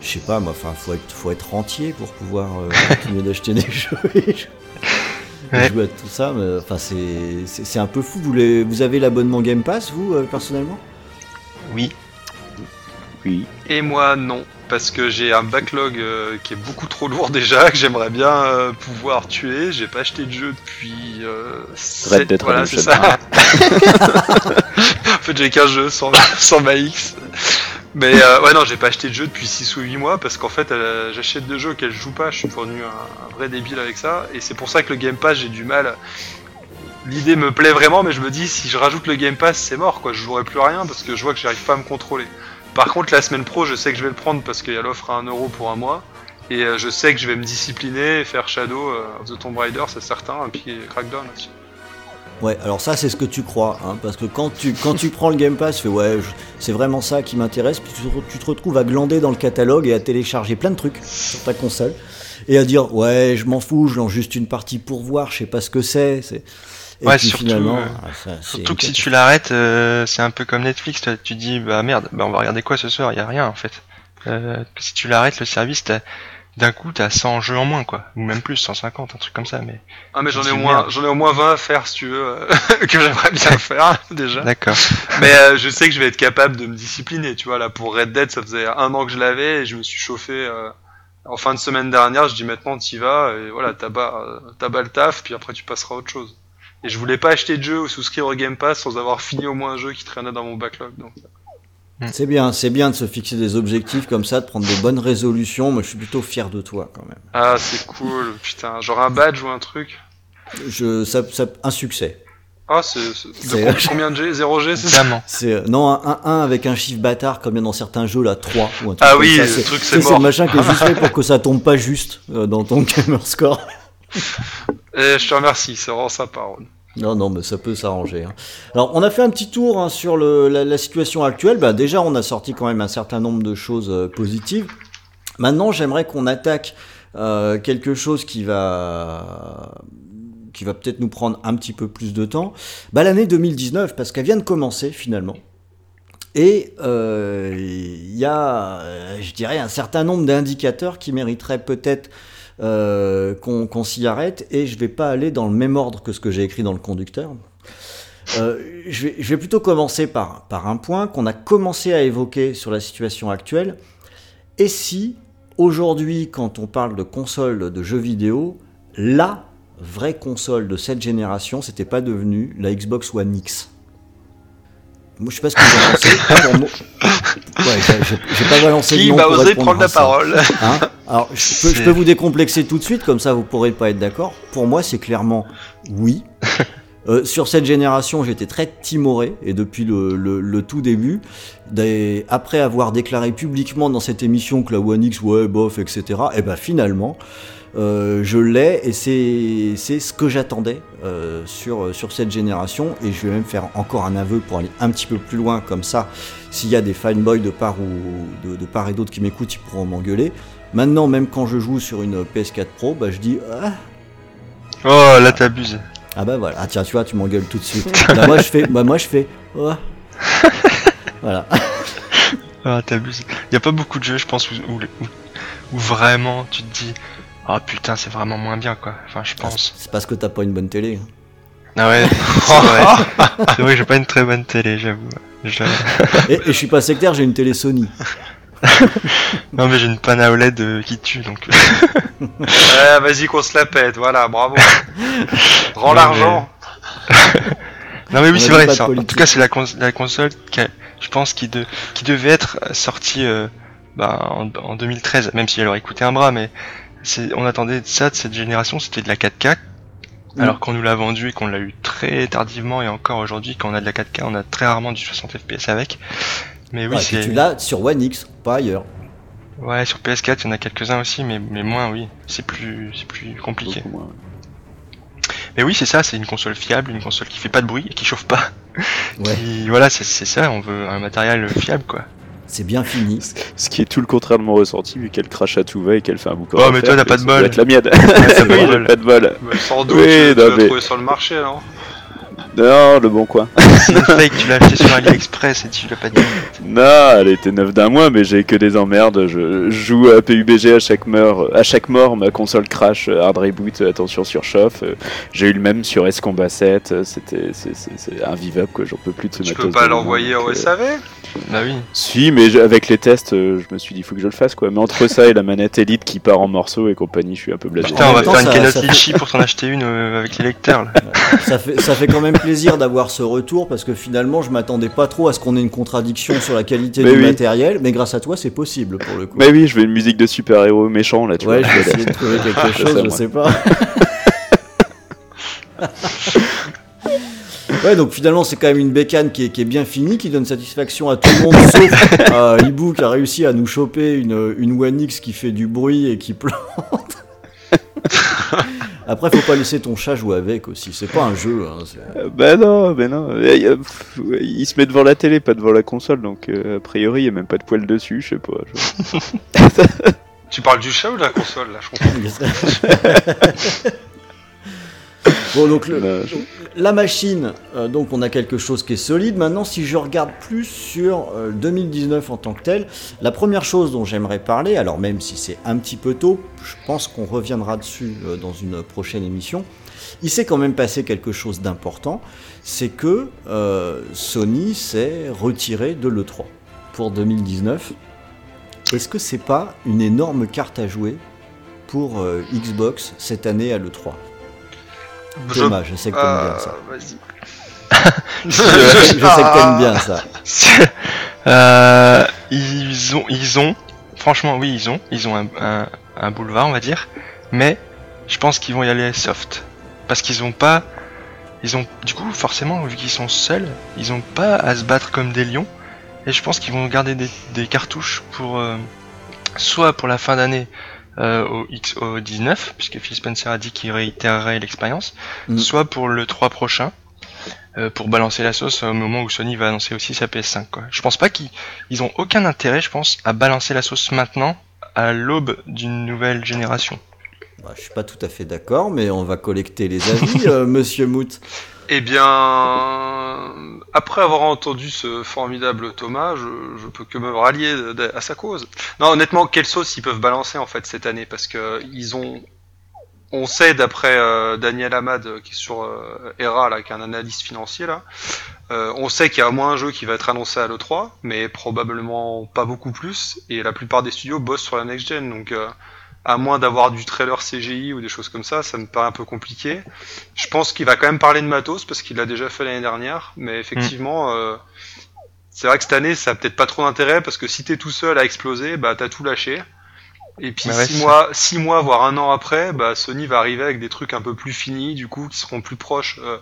je sais pas, moi, enfin, faut être, faut être rentier pour pouvoir euh, continuer d'acheter des jeux et jouer- Ouais. jouer à tout ça. Mais enfin, c'est un peu fou. Vous, les- vous avez l'abonnement Game Pass, vous euh, personnellement? Oui. Oui. Et moi, non. Parce que j'ai un backlog euh, qui est beaucoup trop lourd déjà, que j'aimerais bien euh, pouvoir tuer. J'ai pas acheté de jeu depuis. Euh, sept- Dead voilà, Redemption. ça. en fait, j'ai qu'un jeu sans, sans ma X. Mais euh, ouais, non, j'ai pas acheté de jeu depuis 6 ou 8 mois parce qu'en fait, j'achète des jeux auxquels je joue pas. Je suis devenu un, un vrai débile avec ça. Et c'est pour ça que le Game Pass, j'ai du mal. L'idée me plaît vraiment, mais je me dis, si je rajoute le Game Pass, c'est mort quoi. Je jouerai plus à rien parce que je vois que j'arrive pas à me contrôler. Par contre, la semaine pro, je sais que je vais le prendre parce qu'il y a l'offre à 1€ euro pour un mois. Et euh, je sais que je vais me discipliner et faire Shadow euh, of the Tomb Raider, c'est certain, et puis Crackdown aussi. Ouais, alors ça c'est ce que tu crois, hein, parce que quand tu, prends le Game Pass, tu fais ouais, c'est vraiment ça qui m'intéresse, puis tu te retrouves à glander dans le catalogue et à télécharger plein de trucs sur ta console, et à dire ouais, je m'en fous, je lance juste une partie pour voir, je sais pas ce que c'est. Et Ouais, puis surtout, finalement, euh, ah, ça, Surtout que si tu l'arrêtes, euh, c'est un peu comme Netflix. toi, Tu dis, bah merde, bah on va regarder quoi ce soir? Il y a rien en fait. Euh, si tu l'arrêtes, le service, t'as- d'un coup, t'as 100 jeux en moins, quoi. Ou même plus, 150, un truc comme ça. Mais Ah mais j'en ai au moins, j'en ai au moins 20 à faire si tu veux, euh, que j'aimerais bien faire déjà. d'accord. Mais euh, je sais que je vais être capable de me discipliner, tu vois. Là pour Red Dead, ça faisait un an que je l'avais et je me suis chauffé euh, en fin de semaine dernière. Je dis maintenant t'y vas et voilà, t'abats, euh, t'abats le taf, puis après tu passeras à autre chose. Et je voulais pas acheter de jeu ou souscrire au Game Pass sans avoir fini au moins un jeu qui traînait dans mon backlog. Donc. C'est bien, c'est bien de se fixer des objectifs comme ça, de prendre des bonnes résolutions. Moi, je suis plutôt fier de toi quand même. Ah c'est cool, putain, genre un badge ou un truc? Je, ça, ça- un succès. Ah c'est, combien de G? 0 G c'est ça? C'est euh, non un 1 avec un chiffre bâtard comme il y a dans certains jeux là 3 ou un truc Ah oui, ça. le truc, c'est sais, c'est mort. le machin qui est juste fait pour que ça tombe pas juste euh, dans ton gamer score. Et je te remercie, c'est vraiment sympa. Ron. Non, non, mais ça peut s'arranger. hein. Alors, on a fait un petit tour hein, sur la, situation actuelle. Bah, déjà, on a sorti quand même un certain nombre de choses euh, positives. Maintenant, j'aimerais qu'on attaque euh, quelque chose qui va qui va peut-être nous prendre un petit peu plus de temps. Bah, l'année 2019, parce qu'elle vient de commencer finalement. Et euh, il y a, je dirais, un certain nombre d'indicateurs qui mériteraient peut-être euh, qu'on s'y arrête. Et je vais pas aller dans le même ordre que ce que j'ai écrit dans le conducteur. Euh, je, vais, je vais plutôt commencer par, par un point qu'on a commencé à évoquer sur la situation actuelle. Et si, aujourd'hui, quand on parle de console de jeux vidéo, la vraie console de cette génération, c'était pas devenu la Xbox One X? Moi, je sais pas ce que vous en pensez. Pour moi- Ouais, j'ai- pas balancé Qui va oser prendre la parole? Hein? Alors, je peux, je C'est- peux vous décomplexer tout de suite, comme ça vous pourrez pas être d'accord. Pour moi, c'est clairement oui. Euh, sur cette génération, j'étais très timoré, et depuis le, le- le tout début, des- après avoir déclaré publiquement dans cette émission que la One X, ouais, bof, etc., et ben finalement, euh, je l'ai, et c'est c'est ce que j'attendais euh, sur, sur cette génération, et je vais même faire encore un aveu pour aller un petit peu plus loin, comme ça, s'il y a des fanboys de part, ou, de, de part et d'autre qui m'écoutent, ils pourront m'engueuler. Maintenant, même quand je joue sur une PS4 Pro, bah, je dis ah, Oh, là t'abuses. ah bah voilà, ah tiens, tu vois, tu m'engueules tout de suite. bah, moi je fais, bah moi je fais, oh. voilà. Ah, t'abuses. Y a pas beaucoup de jeux, je pense, où, où, vraiment tu te dis, ah putain, c'est vraiment moins bien, quoi. Enfin, je pense. C'est parce que t'as pas une bonne télé. Ah ouais, c'est vrai. C'est vrai que j'ai pas une très bonne télé, j'avoue. Je- Et, et je suis pas sectaire, j'ai une télé Sony. Non, mais j'ai une panne à OLED euh, qui tue, donc. Ouais, vas-y qu'on se la pète, voilà, bravo. Rends l'argent. Non mais oui a c'est vrai ça. En tout cas c'est la, cons- la console qui a- je pense qui, de, qui devait être sortie euh, bah, en, en 2013 même si elle aurait coûté un bras mais on attendait de ça de cette génération c'était de la 4K Mm. Alors qu'on nous l'a vendu et qu'on l'a eu très tardivement et encore aujourd'hui quand on a de la 4K, on a très rarement du 60 FPS avec. Mais oui, Ouais, tu l'as sur One X, pas ailleurs. ouais sur PS4 il y en a quelques-uns aussi, mais, mais moins oui, c'est plus c'est plus compliqué. Moins. Mais oui c'est ça, c'est une console fiable, une console qui fait pas de bruit et qui chauffe pas. Ouais, Qui- voilà c'est c'est ça, on veut un matériel fiable quoi. c'est bien fini. Ce qui est tout le contraire de mon ressenti, vu qu'elle crache à tout va et qu'elle fait un boucan. Oh, mais toi, t'as pas de bol. être la mienne. t'as pas de oui, pas de bol. Mais sans doute, Oui, tu, tu non, mais- trouvé sur le marché, non? Non, le bon coin. C'est une fake, tu l'as acheté sur AliExpress et tu l'as pas dit. Non, elle était neuve d'un mois, mais j'ai que des emmerdes. Je joue à PUBG à chaque mort, à chaque mort, ma console crash, euh, hard reboot, euh, attention surchauffe. Euh, J'ai eu le même sur S Combat 7. euh, C'était, c'est, invivable quoi. J'en peux plus de ce Tu peux pas l'envoyer euh, SAV Bah oui. Si, mais avec les tests, je me suis dit faut que je le fasse quoi. Mais entre ça et la manette Elite qui part en morceaux et compagnie, je suis un peu blasé. Putain, En on va faire une Litchi pour s'en acheter une avec les lecteurs là. Ça fait, ça fait quand même plaisir d'avoir ce retour parce que finalement je m'attendais pas trop à ce qu'on ait une contradiction sur la qualité Mais du oui. matériel, mais grâce à toi c'est possible pour le coup. Mais oui, je veux une musique de super-héros méchant là, tu ouais, vois. je vais essayer de trouver quelque chose, ça, je sais pas. ouais, donc finalement c'est quand même une bécane qui est, qui est bien finie, qui donne satisfaction à tout le monde, sauf à Ibu qui a réussi à nous choper une, une One X qui fait du bruit et qui plante. Après, faut pas laisser ton chat jouer avec aussi, c'est pas un jeu. Hein, Euh, Bah non, bah non. Ouais, Il se met devant la télé, pas devant la console, donc euh, a priori il y a même pas de poil dessus, je sais pas. je- Tu parles du chat ou de la console, là, je comprends. bon, donc le, je- La machine, euh, donc on a quelque chose qui est solide. Maintenant, si je regarde plus sur euh, 2019 en tant que tel, la première chose dont j'aimerais parler, alors même si c'est un petit peu tôt, je pense qu'on reviendra dessus euh, dans une prochaine émission, il s'est quand même passé quelque chose d'important, c'est que euh, Sony s'est retiré de l'E3 pour 2019. Est-ce que c'est pas une énorme carte à jouer pour euh, Xbox cette année à l'E3 Je- Thomas, je sais que t'aimes bien Euh, ça. Vas-y. Je sais que t'aimes bien ça. Euh, ils ont, ils ont, franchement, oui, ils ont, ils ont un, un, un boulevard, on va dire, mais je pense qu'ils vont y aller soft, parce qu'ils ont pas, ils ont, du coup, forcément, vu qu'ils sont seuls, ils ont pas à se battre comme des lions, et je pense qu'ils vont garder des, des cartouches pour, euh, soit pour la fin d'année euh, au X, au 19, puisque Phil Spencer a dit qu'il réitérerait l'expérience, Mm. soit pour le 3 prochain. euh, pour balancer la sauce au moment où Sony va annoncer aussi sa PS5 quoi. Je pense pas qu'ils ils ont aucun intérêt, je pense, à balancer la sauce maintenant, à l'aube d'une nouvelle génération. Bah, je suis pas tout à fait d'accord, mais on va collecter les avis, euh, monsieur Mout. Eh bien, après avoir entendu ce formidable Thomas, je, je peux que me rallier à sa cause. Non, honnêtement, quelle sauce ils peuvent balancer en fait cette année? Parce que ils ont, on sait d'après euh, Daniel Hamad euh, qui est sur euh, ERA là, qui est un analyste financier là, euh, on sait qu'il y a au moins un jeu qui va être annoncé à l'E3, mais probablement pas beaucoup plus. Et la plupart des studios bossent sur la next gen, donc euh, à moins d'avoir du trailer CGI ou des choses comme ça, ça me paraît un peu compliqué. Je pense qu'il va quand même parler de matos parce qu'il l'a déjà fait l'année dernière, mais effectivement, euh, c'est vrai que cette année ça a peut-être pas trop d'intérêt parce que si t'es tout seul à exploser, bah t'as tout lâché. Et puis Bah ouais, six mois, six mois voire un an après, bah Sony va arriver avec des trucs un peu plus finis, du coup, qui seront plus proches euh,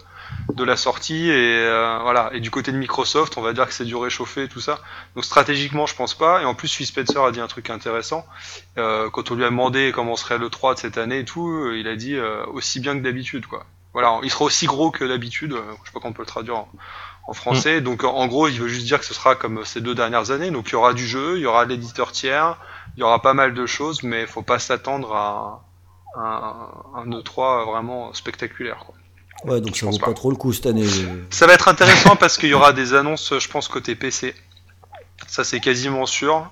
de la sortie et euh, voilà. Et du côté de Microsoft, on va dire que c'est du réchauffé tout ça. Donc stratégiquement, je pense pas. Et en plus, Phil Spencer a dit un truc intéressant. Euh, quand on lui a demandé comment serait le 3 de cette année et tout, euh, il a dit euh, aussi bien que d'habitude, quoi. Voilà, il sera aussi gros que d'habitude. euh, Je sais pas comment on peut le traduire en, en français. Donc en, en gros, il veut juste dire que ce sera comme ces deux dernières années. Donc il y aura du jeu, il y aura l'éditeur tiers, il y aura pas mal de choses, mais faut pas s'attendre à un, un E3 vraiment spectaculaire. Quoi. Ouais, donc ça vaut pas pas. trop le coup cette année. Ça va être intéressant parce qu'il y aura des annonces, je pense, côté PC. Ça, c'est quasiment sûr.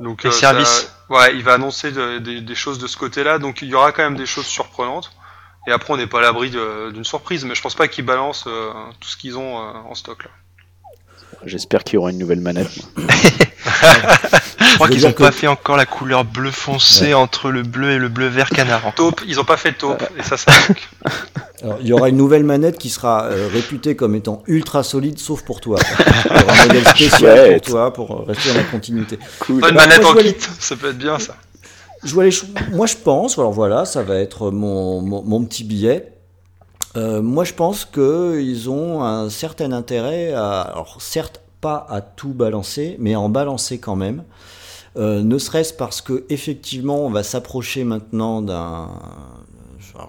Donc, Les services. ouais, il va annoncer de- des- des choses de ce côté-là. Donc, il y aura quand même des choses surprenantes. Et après, on n'est pas à l'abri d'une surprise. Mais je pense pas qu'ils balancent euh, tout ce qu'ils ont euh, en stock là. J'espère qu'il y aura une nouvelle manette. Je crois qu'ils dire ont que- pas fait encore la couleur bleu foncé entre le bleu et le bleu vert canard. Taupe, ils ont pas fait taupe. Et ça, ça manque. Alors, il y aura une nouvelle manette qui sera euh, réputée comme étant ultra solide, sauf pour toi. Il y aura un modèle spécial Chouette. pour toi, pour euh, rester dans la continuité. Cool. Pas une Bah, manette moi, en kit. Ça peut être bien, ça. Je vois les Moi, je pense, alors voilà, ça va être mon, mon, mon petit billet. Euh, moi, je pense qu'ils ont un certain intérêt à, alors certes pas à tout balancer, mais à en balancer quand même. Euh, ne serait-ce parce que effectivement, on va s'approcher maintenant d'un.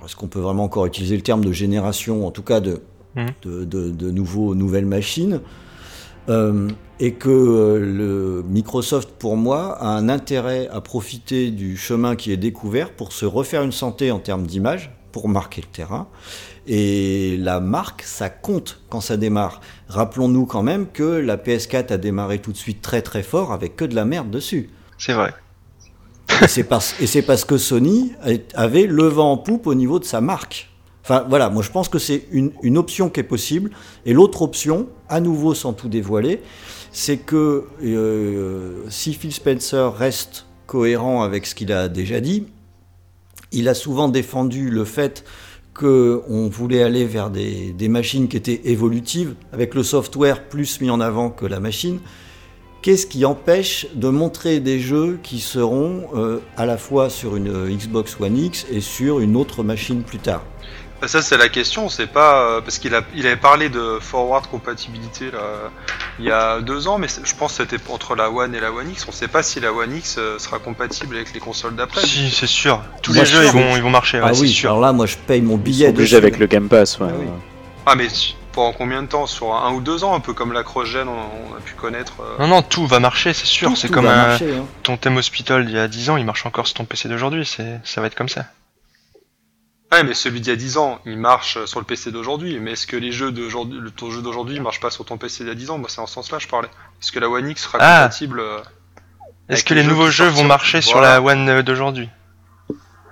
Est-ce qu'on peut vraiment encore utiliser le terme de génération, en tout cas de, Mhm. de, de- de nouveaux, nouvelles machines Euh, et que euh, le Microsoft, pour moi, a un intérêt à profiter du chemin qui est découvert pour se refaire une santé en termes d'image, pour marquer le terrain. Et la marque, ça compte quand ça démarre. Rappelons-nous quand même que la PS4 a démarré tout de suite très très fort avec que de la merde dessus. C'est vrai. Et c'est parce, que Sony avait le vent en poupe au niveau de sa marque. Enfin voilà, moi je pense que c'est une, une option qui est possible. Et l'autre option, à nouveau sans tout dévoiler, c'est que euh, si Phil Spencer reste cohérent avec ce qu'il a déjà dit, il a souvent défendu le fait qu'on voulait aller vers des, machines qui étaient évolutives, avec le software plus mis en avant que la machine. Qu'est-ce qui empêche de montrer des jeux qui seront euh, à la fois sur une euh, Xbox One X et sur une autre machine plus tard? Ça c'est la question, c'est pas euh, parce qu'il a il avait parlé de forward compatibilité là il y a deux ans, mais je pense que c'était entre la One et la One X. On sait pas si la One X euh, sera compatible avec les consoles d'après. Si, c'est sûr. Tous Moi, les je jeux, ils vont, ils vont marcher. Ah ouais, oui, sûr. alors là, moi je paye mon Ils sont billet dessus. avec le Game Pass. ouais. Ah oui. Ah mais pendant combien de temps? Sur un ou deux ans, un peu comme la cross-gen, on, on a pu connaître. euh. Non, non, tout va marcher, c'est sûr. C'est comme un, marcher, hein. ton thème hospital d'il y a 10 ans, il marche encore sur ton PC d'aujourd'hui. C'est, ça va être comme ça. Ouais, mais celui d'il y a 10 ans, il marche sur le PC d'aujourd'hui. Mais est-ce que les jeux d'aujourd'hui, ton jeu d'aujourd'hui, marche pas sur ton PC d'il y a 10 ans? Moi, c'est en ce sens-là, je parlais. Est-ce que la One X sera Ah. compatible euh, Est-ce que les nouveaux jeux vont marcher sur la One euh, d'aujourd'hui?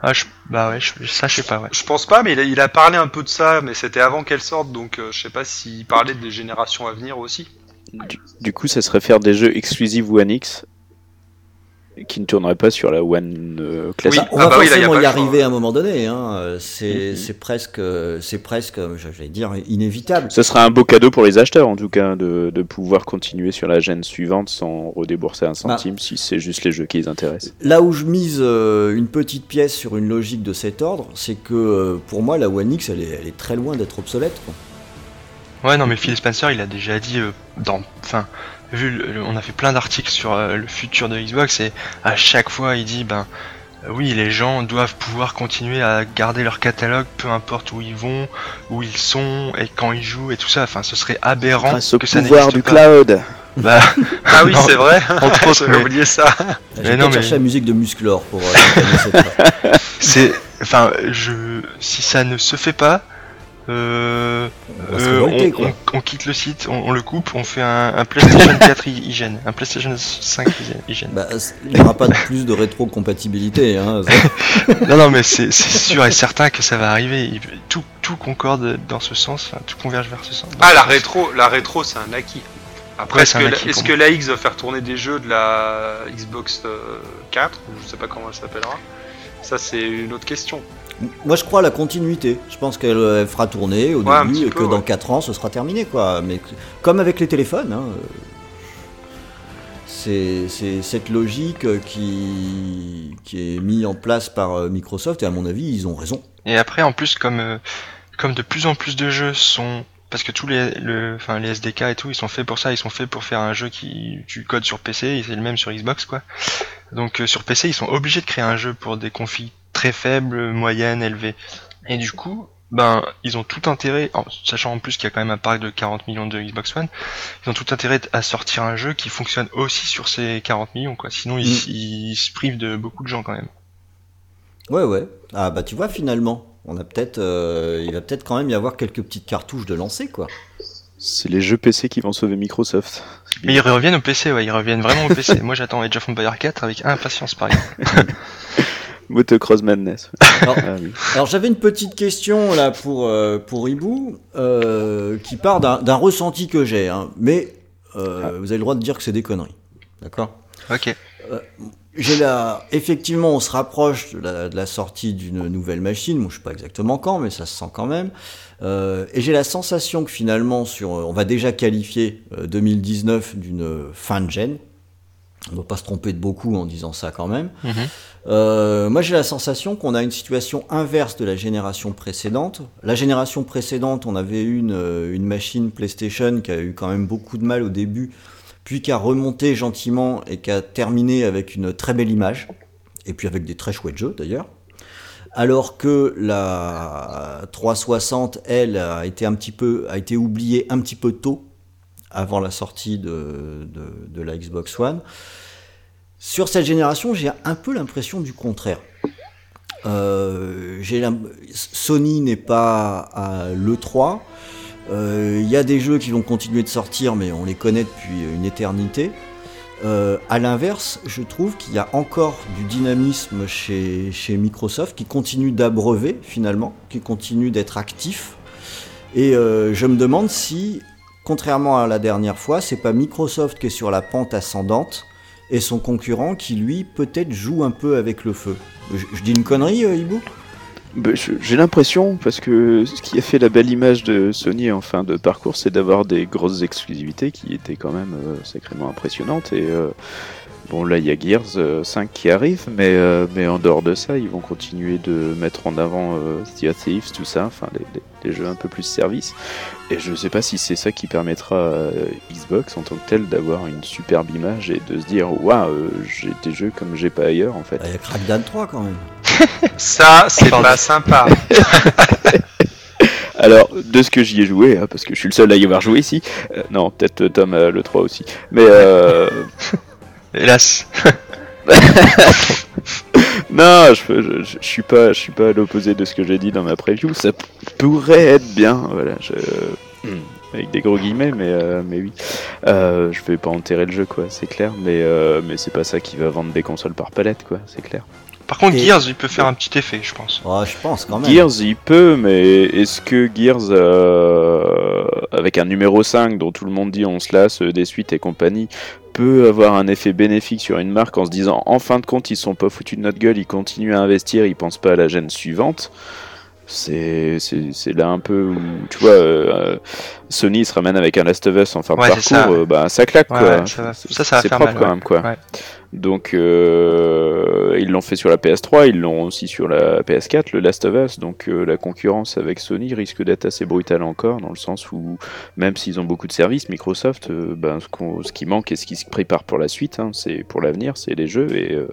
Ah, je, bah ouais, je, ça, je sais pas, ouais. Je pense pas, mais il a, il a parlé un peu de ça, mais c'était avant qu'elle sorte, donc euh, je sais pas s'il parlait des générations à venir aussi. Du, du coup, ça serait faire des jeux exclusifs One X qui ne tourneraient pas sur la One euh, classique. Bah, on Ah va bah oui, là, y a forcément y arriver à un moment donné. Hein. euh, C'est presque, c'est presque, je vais dire, inévitable. Ce serait un beau cadeau pour les acheteurs, en tout cas, de, de pouvoir continuer sur la gêne suivante sans redébourser un centime si c'est juste les jeux qui les intéressent. Là où je mise euh, une petite pièce sur une logique de cet ordre, c'est que euh, pour moi, la One X, elle est, elle est très loin d'être obsolète. quoi. Ouais, non, mais Phil Spencer, il a déjà dit euh, dans, enfin, vu, le- le- on a fait plein d'articles sur euh, le futur de Xbox et à chaque fois, il dit, ben, euh, oui, les gens doivent pouvoir continuer à garder leur catalogue, peu importe où ils vont, où ils sont et quand ils jouent et tout ça. Enfin, ce serait aberrant Grâce au que ça pouvoir du pas. cloud. Bah, Ah oui, c'est vrai. Entre autres, J'avais mais- oublié ça. J'ai Mais peut-être non, mais- cherché la musique de Musclor pour euh, c'est, enfin, je, si ça ne se fait pas. Euh, On euh, on, quoi. on- on quitte le site, on, on le coupe, on fait un, un PlayStation 4 hy- hygiène, un PlayStation 5 hygiène. Bah, il n'y aura pas de plus de rétro-compatibilité. Hein. Non, non, mais c'est sûr et certain que ça va arriver. Tout, tout concorde dans ce sens, enfin, tout converge vers ce sens. Ah, la rétro, la rétro, c'est un acquis. Après, Ouais, est-ce que, pour que la X va faire tourner des jeux de la Xbox euh, 4 ou Je sais pas comment elle s'appellera? Ça, c'est une autre question. Moi, je crois à la continuité. Je pense qu'elle euh, fera tourner au Ouais, début et peu, que dans ouais. 4 ans, ce sera terminé. quoi. Mais comme avec les téléphones, hein, euh, c'est cette logique euh, qui, qui est mise en place par Microsoft et à mon avis, ils ont raison. Et après, en plus, comme, comme de plus en plus de jeux sont. Parce que tous les, le, enfin, les SDK et tout, ils sont faits pour ça, ils sont faits pour faire un jeu qui tu codes sur PC, et c'est le même sur Xbox, quoi. Donc euh, sur PC, ils sont obligés de créer un jeu pour des configs très faibles, moyennes, élevées. Et du coup, ben, ils ont tout intérêt, en sachant en plus qu'il y a quand même un parc de 40 millions de Xbox One, ils ont tout intérêt à sortir un jeu qui fonctionne aussi sur ces 40 millions, quoi. Sinon, ils, Mm. ils se privent de beaucoup de gens quand même. Ouais, ouais. Ah bah tu vois, finalement, on a peut-être, euh, il va peut-être quand même y avoir quelques petites cartouches de lancer, quoi. C'est les jeux PC qui vont sauver Microsoft. Mais ils reviennent au PC, ouais, ils reviennent vraiment au PC. Moi j'attends Age of Empires 4 avec impatience par exemple. Motocross Madness. Alors, Ah oui. Alors j'avais une petite question là pour euh, pour Hibou euh, qui part d'un ressenti que j'ai, hein, mais euh, vous avez le droit de dire que c'est des conneries, d'accord? Ok. J'ai la, effectivement, on se rapproche de la, de la sortie d'une nouvelle machine. Moi, je sais pas exactement quand, mais ça se sent quand même. Euh, et j'ai la sensation que finalement, sur, on va déjà qualifier euh, 2019 d'une fin de gêne. On ne va pas se tromper de beaucoup en disant ça quand même. Mhm. Euh, moi, j'ai la sensation qu'on a une situation inverse de la génération précédente. La génération précédente, on avait une, euh, une machine PlayStation qui a eu quand même beaucoup de mal au début, puis qui a remonté gentiment et qui a terminé avec une très belle image, et puis avec des très chouettes jeux d'ailleurs. Alors que la 360, elle, a été un petit peu, a été oubliée un petit peu tôt, avant la sortie de, la Xbox One. Sur cette génération, j'ai un peu l'impression du contraire. Euh, Sony n'est pas à l'E3. Euh, Il y a des jeux qui vont continuer de sortir, mais on les connaît depuis une éternité. Euh, à l'inverse, je trouve qu'il y a encore du dynamisme chez, chez Microsoft qui continue d'abreuver finalement, qui continue d'être actif. Et euh, je me demande si, contrairement à la dernière fois, c'est pas Microsoft qui est sur la pente ascendante et son concurrent qui lui peut-être joue un peu avec le feu. Je, dis une connerie, euh, Hibou? Bah, J'ai l'impression, parce que ce qui a fait la belle image de Sony en fin de parcours, c'est d'avoir des grosses exclusivités qui étaient quand même euh, sacrément impressionnantes. Et euh, bon, là, il y a Gears euh, 5 qui arrive, mais, euh, mais en dehors de ça, ils vont continuer de mettre en avant euh, Thieves, tout ça, enfin, les, les- les jeux un peu plus service. Et je sais pas si c'est ça qui permettra à Xbox en tant que tel d'avoir une superbe image et de se dire, waouh, euh, j'ai des jeux comme j'ai pas ailleurs en fait. Il y a Crackdown 3 quand même. Ça, c'est pas sympa. Alors, de ce que j'y ai joué, hein, parce que je suis le seul à y avoir joué ici, euh, non, peut-être euh, Tom a le 3 aussi, mais euh, Hélas. non, je, je, je- je suis pas, je suis pas à l'opposé de ce que j'ai dit dans ma preview. Ça pourrait être bien, voilà, je- hmm, avec des gros guillemets, mais euh, mais oui, euh, je vais pas enterrer le jeu, quoi, c'est clair, mais euh, mais c'est pas ça qui va vendre des consoles par palette, quoi, c'est clair. Par contre, Et- Gears, il peut faire un petit effet, je pense. Oh, je pense quand même. Gears, il peut, mais est-ce que Gears, euh, avec un numéro 5 dont tout le monde dit on se lasse des suites et compagnie, peut avoir un effet bénéfique sur une marque en se disant en fin de compte ils sont pas foutus de notre gueule, ils continuent à investir, ils pensent pas à la gêne suivante c'est là un peu où, tu vois, euh, Sony se ramène avec un Last of Us en fin de Ouais, c'est ça, parcours, euh, bah, ça claque Ouais, quoi. ouais, ça ça, ça c'est propre mal, quand même quoi. Donc euh, ils l'ont fait sur la PS3, ils l'ont aussi sur la PS4, le Last of Us. Donc euh, la concurrence avec Sony risque d'être assez brutale encore, dans le sens où même s'ils ont beaucoup de services, Microsoft, euh, ben, ce, qui manque et ce qui se prépare pour la suite, hein, c'est pour l'avenir, c'est les jeux et euh,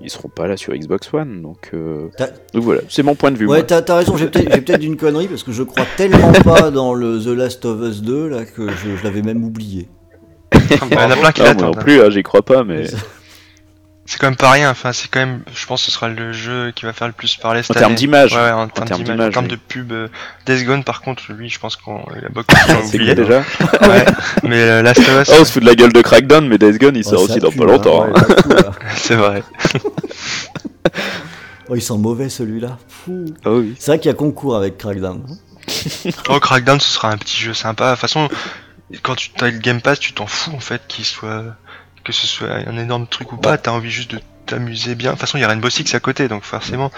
ils seront pas là sur Xbox One. Donc, euh, voilà, c'est mon point de vue. Ouais, moi. t'as raison, j'ai peut-être une connerie parce que je crois tellement pas dans le The Last of Us 2 là que je, je l'avais même oublié. Il y en a plein qui Non, moi l'attendent. non plus, hein, j'y crois pas, mais C'est quand même pas rien. Enfin, c'est quand même. Je pense que ce sera le jeu qui va faire le plus parler cette en termes année. d'image. Ouais, ouais, en termes d'image. En termes oui. de pub, euh, Days Gone, par contre, lui, je pense qu'on il a beaucoup oublié. déjà Ouais. Mais euh, Last of Us, Oh, on se fout de la gueule de Crackdown, mais Days Gone il sort Oh, aussi dans pue, pas là, longtemps. ouais, hein. c'est vrai. Oh, il sent mauvais celui-là. Ah oui. C'est vrai qu'il y a concours avec Crackdown. Oh, Crackdown, ce sera un petit jeu sympa. De toute façon, quand tu as le Game Pass, tu t'en fous en fait qu'il soit que ce soit un énorme truc ou pas. T'as envie juste de t'amuser bien. De toute façon, il y a Rainbow Six à côté, donc forcément.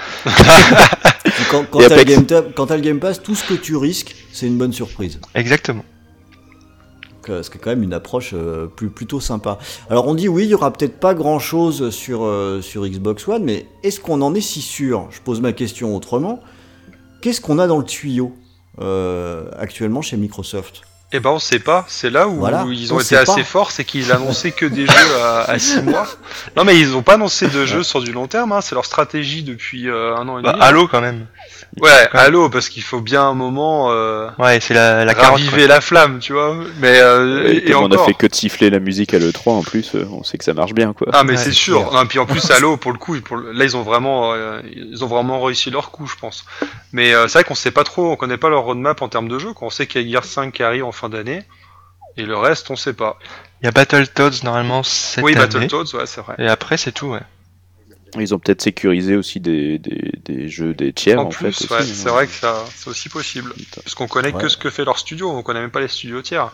Quand, quand t'as le. Game le Pass, tout ce que tu risques, c'est une bonne surprise. Exactement. Donc, euh, Ce qui est quand même une approche euh, plus, plutôt sympa. Alors on dit oui, il y aura peut-être pas grand-chose sur, euh, sur Xbox One, mais est-ce qu'on en est si sûr? Je pose ma question autrement. Qu'est-ce qu'on a dans le tuyau euh, actuellement chez Microsoft? Eh ben on sait pas, c'est là où Voilà, ils on ont été assez pas. forts, c'est qu'ils annonçaient que des jeux à 6 mois. Non mais ils ont pas annoncé de jeux sur du long terme, hein, c'est leur stratégie depuis euh, un an et Bah, demi. Halo quand même. Ouais, Halo, parce qu'il faut bien un moment euh, Ouais, c'est la, la carotte. raviver la flamme, tu vois. Mais euh, Et, et, on a fait que de siffler la musique à l'E3 en plus, euh, on sait que ça marche bien quoi. Ah mais Ouais, c'est sûr. Non, puis en plus Halo pour le coup, pour le- là ils ont vraiment, euh, ils ont vraiment réussi leur coup, je pense. Mais euh, c'est vrai qu'on sait pas trop, on connaît pas leur roadmap en termes de jeu. Quoi. On sait qu'il y a Gears 5 qui arrive en fin d'année, et le reste on sait pas. Il y a Battletoads normalement cette oui, année. Battletoads, ouais c'est vrai. Et après, c'est tout, ouais. Ils ont peut-être sécurisé aussi des, des, des jeux des tiers en, en plus, fait. ouais, aussi, c'est hein. vrai que ça, c'est aussi possible. Parce qu'on connaît Ouais. que ce que fait leur studio, on connaît même pas les studios tiers.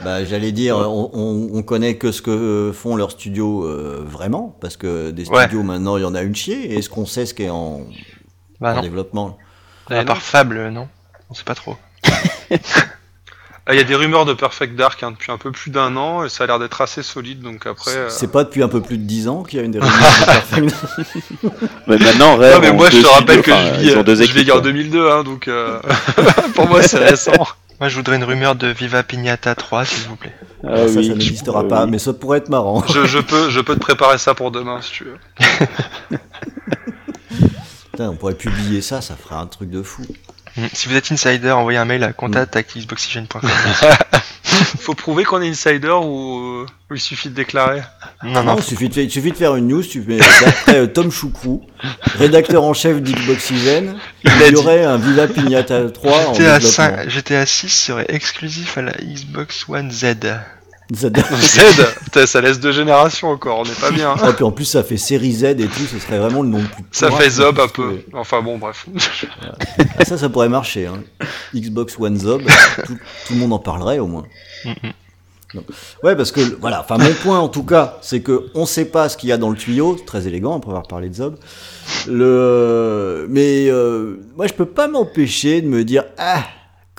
Bah, J'allais dire, on, on- on connaît que ce que font leurs studios euh, vraiment, parce que des Ouais. studios maintenant il y en a une chier, et est-ce qu'on sait ce qui est en, Bah en développement Eh À non. part Fable, non On sait pas trop. Ah, Il y a des rumeurs de Perfect Dark hein, depuis un peu plus d'un an et ça a l'air d'être assez solide. Donc après. euh, C'est pas depuis un peu plus de 10 ans qu'il y a une des rumeurs de Perfect Mais maintenant, Rare Non mais moi je deux te rappelle que je vis, deux je vis équipes, en quoi. 2002, hein, donc euh, pour moi c'est récent. Moi, je voudrais une rumeur de Viva Pignata 3, s'il vous plaît. Ah ça, oui, ça n'existera euh, pas, oui. mais ça pourrait être marrant. Je, je peux, je peux te préparer ça pour demain si tu veux. Putain, on pourrait publier ça, ça ferait un truc de fou. Mm. Si vous êtes insider, envoyez un mail à contact@xboxygen.com. Faut prouver qu'on est insider ou, ou il suffit de déclarer. Non, Non, non, il suffit, de, il suffit de faire une news, tu mets d'après euh, Tom Choucrou, rédacteur en chef d'Xboxygen, il a y aurait un Viva Pignata 3 en GTA. 5, GTA 6 serait exclusif à la Xbox One Z. Z, putain, ça laisse deux générations encore, on n'est pas bien. Ah, puis en plus ça fait série Z et tout, ce serait vraiment le nom le plus Ça fait Zob un peu. Enfin bon, bref. Ah, ça, ça pourrait marcher. Hein. Xbox One Zob, tout, tout le monde en parlerait au moins. Donc, Ouais, parce que voilà. Enfin, mon point en tout cas, c'est que on sait pas ce qu'il y a dans le tuyau. Très élégant après avoir parlé de Zob. Le, mais euh, moi, je peux pas m'empêcher de me dire ah,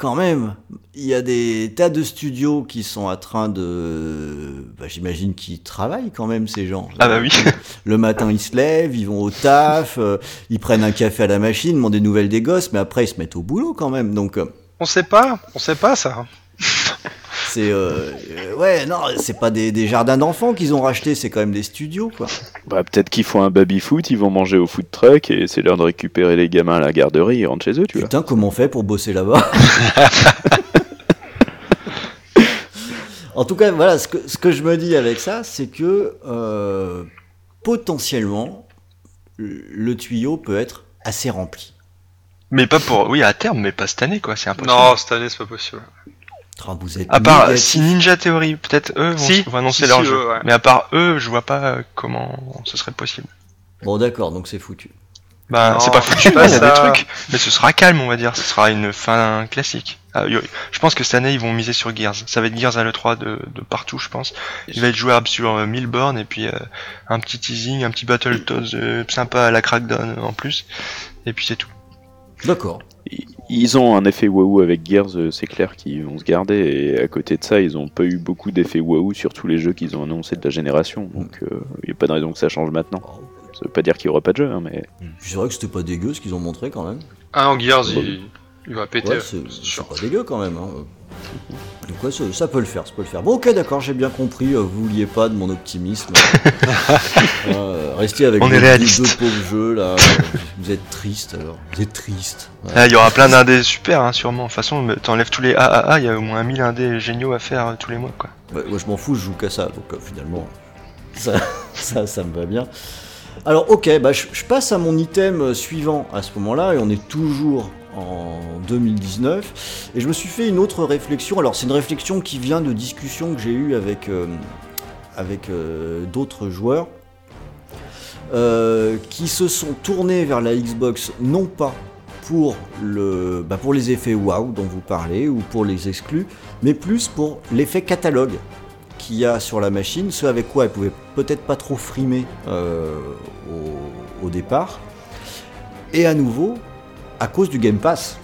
quand même, il y a des tas de studios qui sont en train de, bah, j'imagine qu'ils travaillent quand même ces gens. Ah bah oui. Le matin, ils se lèvent, ils vont au taf, euh, ils prennent un café à la machine, demandent des nouvelles des gosses, mais après ils se mettent au boulot quand même. Donc euh, On sait pas, on sait pas ça. C'est euh, euh, ouais, non, c'est pas des, des jardins d'enfants qu'ils ont rachetés, c'est quand même des studios quoi. Bah, peut-être qu'ils font un baby foot, ils vont manger au food truck et c'est l'heure de récupérer les gamins à la garderie, ils rentrent chez eux, tu vois. Putain, comment on fait pour bosser là-bas? En tout cas, voilà, ce que, ce que je me dis avec ça, c'est que euh, potentiellement, le tuyau peut être assez rempli. Mais pas pour. Oui, à terme, mais pas cette année, quoi. C'est impossible. Non, cette année c'est pas possible. Ah, vous êtes À part négatif. si Ninja Theory, peut-être eux vont, Si, vont annoncer si, leur si, jeu. eux, ouais. Mais à part eux, je vois pas comment ce serait possible. Bon, d'accord, donc c'est foutu. Bah, c'est pas foutu, pas il y a des trucs, mais ce sera calme, on va dire. Ce sera une fin classique. Ah, je pense que cette année, ils vont miser sur Gears. Ça va être Gears à l'E3 de, de partout, je pense. Il va être jouable sur euh, 1000 bornes et puis euh, un petit teasing, un petit Battletoads euh, sympa à la Crackdown en plus. Et puis c'est tout. D'accord. Ils- Ils ont un effet waouh avec Gears, euh, c'est clair qu'ils vont se garder, et à côté de ça, ils ont pas eu beaucoup d'effets waouh sur tous les jeux qu'ils ont annoncés de la génération, donc il n'y a pas de raison que ça change maintenant. Ça veut pas dire qu'il y aura pas de jeu, hein, mais C'est vrai que c'était pas dégueu ce qu'ils ont montré quand même. Un en Gears, il, il va péter. Ouais, c'est pas dégueu quand même. Hein. Donc ouais, ça, ça peut le faire, ça peut le faire. Bon, ok, d'accord, j'ai bien compris. euh, vous vouliez pas de mon optimisme. Euh, restez avec On est deux- réaliste. deux pauvres jeux là. vous êtes triste alors. Vous êtes triste. Ouais. Ah, Il y aura plein d'indés super, hein, sûrement. De toute façon, t'enlèves tous les AAA, il y a au moins 1000 indés géniaux à faire euh, tous les mois, quoi. Ouais, moi je m'en fous, je joue qu'à ça, donc euh, finalement, ça, ça, ça me va bien. Alors ok, bah, je, je passe à mon item suivant à ce moment-là, et on est toujours en 2019, et je me suis fait une autre réflexion, alors c'est une réflexion qui vient de discussions que j'ai eues avec, euh, avec euh, d'autres joueurs, euh, qui se sont tournés vers la Xbox, non pas pour, le, bah, pour les effets wow dont vous parlez, ou pour les exclus, mais plus pour l'effet catalogue qu'il y a sur la machine, ce avec quoi elle pouvait peut-être pas trop frimer au départ. Et à nouveau, à cause du Game Pass.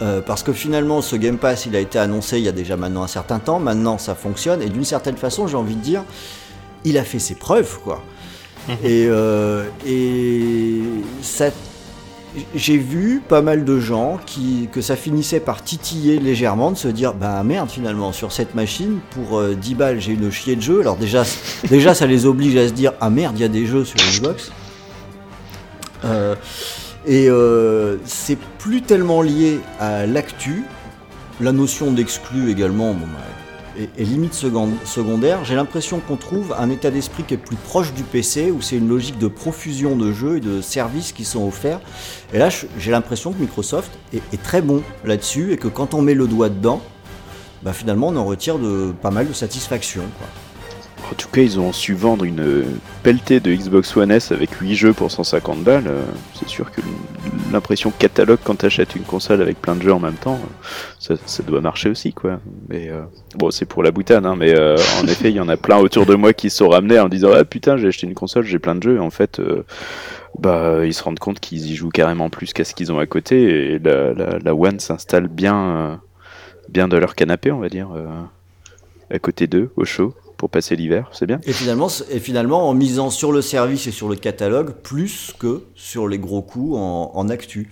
Euh, parce que finalement, ce Game Pass, il a été annoncé il y a déjà maintenant un certain temps. Maintenant, ça fonctionne. Et d'une certaine façon, j'ai envie de dire, il a fait ses preuves, quoi. Et, euh, et ça j'ai vu pas mal de gens qui, que ça finissait par titiller légèrement, de se dire bah merde finalement sur cette machine pour euh, 10 balles j'ai une chier de jeu. Alors déjà, déjà ça les oblige à se dire ah merde il y a des jeux sur Xbox. Euh, et euh, c'est plus tellement lié à l'actu, la notion d'exclus également bon, bah, est, limite second- secondaire. J'ai l'impression qu'on trouve un état d'esprit qui est plus proche du PC, où c'est une logique de profusion de jeux et de services qui sont offerts. Et là, j'ai l'impression que Microsoft est, très bon là-dessus, et que quand on met le doigt dedans, bah, finalement on en retire pas mal de satisfaction. En tout cas, ils ont su vendre une pelletée de Xbox One S avec 8 jeux pour 150 balles. euh, C'est sûr que l'impression catalogue quand t'achètes une console avec plein de jeux en même temps, euh, ça, doit marcher aussi, quoi. Mais euh, bon, c'est pour la boutade, hein, mais euh, en effet, il y en a plein autour de moi qui se sont ramenés en disant Ah putain, j'ai acheté une console, j'ai plein de jeux. Et en fait, euh, bah, ils se rendent compte qu'ils y jouent carrément plus qu'à ce qu'ils ont à côté. Et la, la, la One s'installe bien, euh, bien dans leur canapé, on va dire, à côté d'eux, au chaud, pour passer l'hiver, c'est bien. Et finalement, et finalement, en misant sur le service et sur le catalogue, plus que sur les gros coups en, en actu.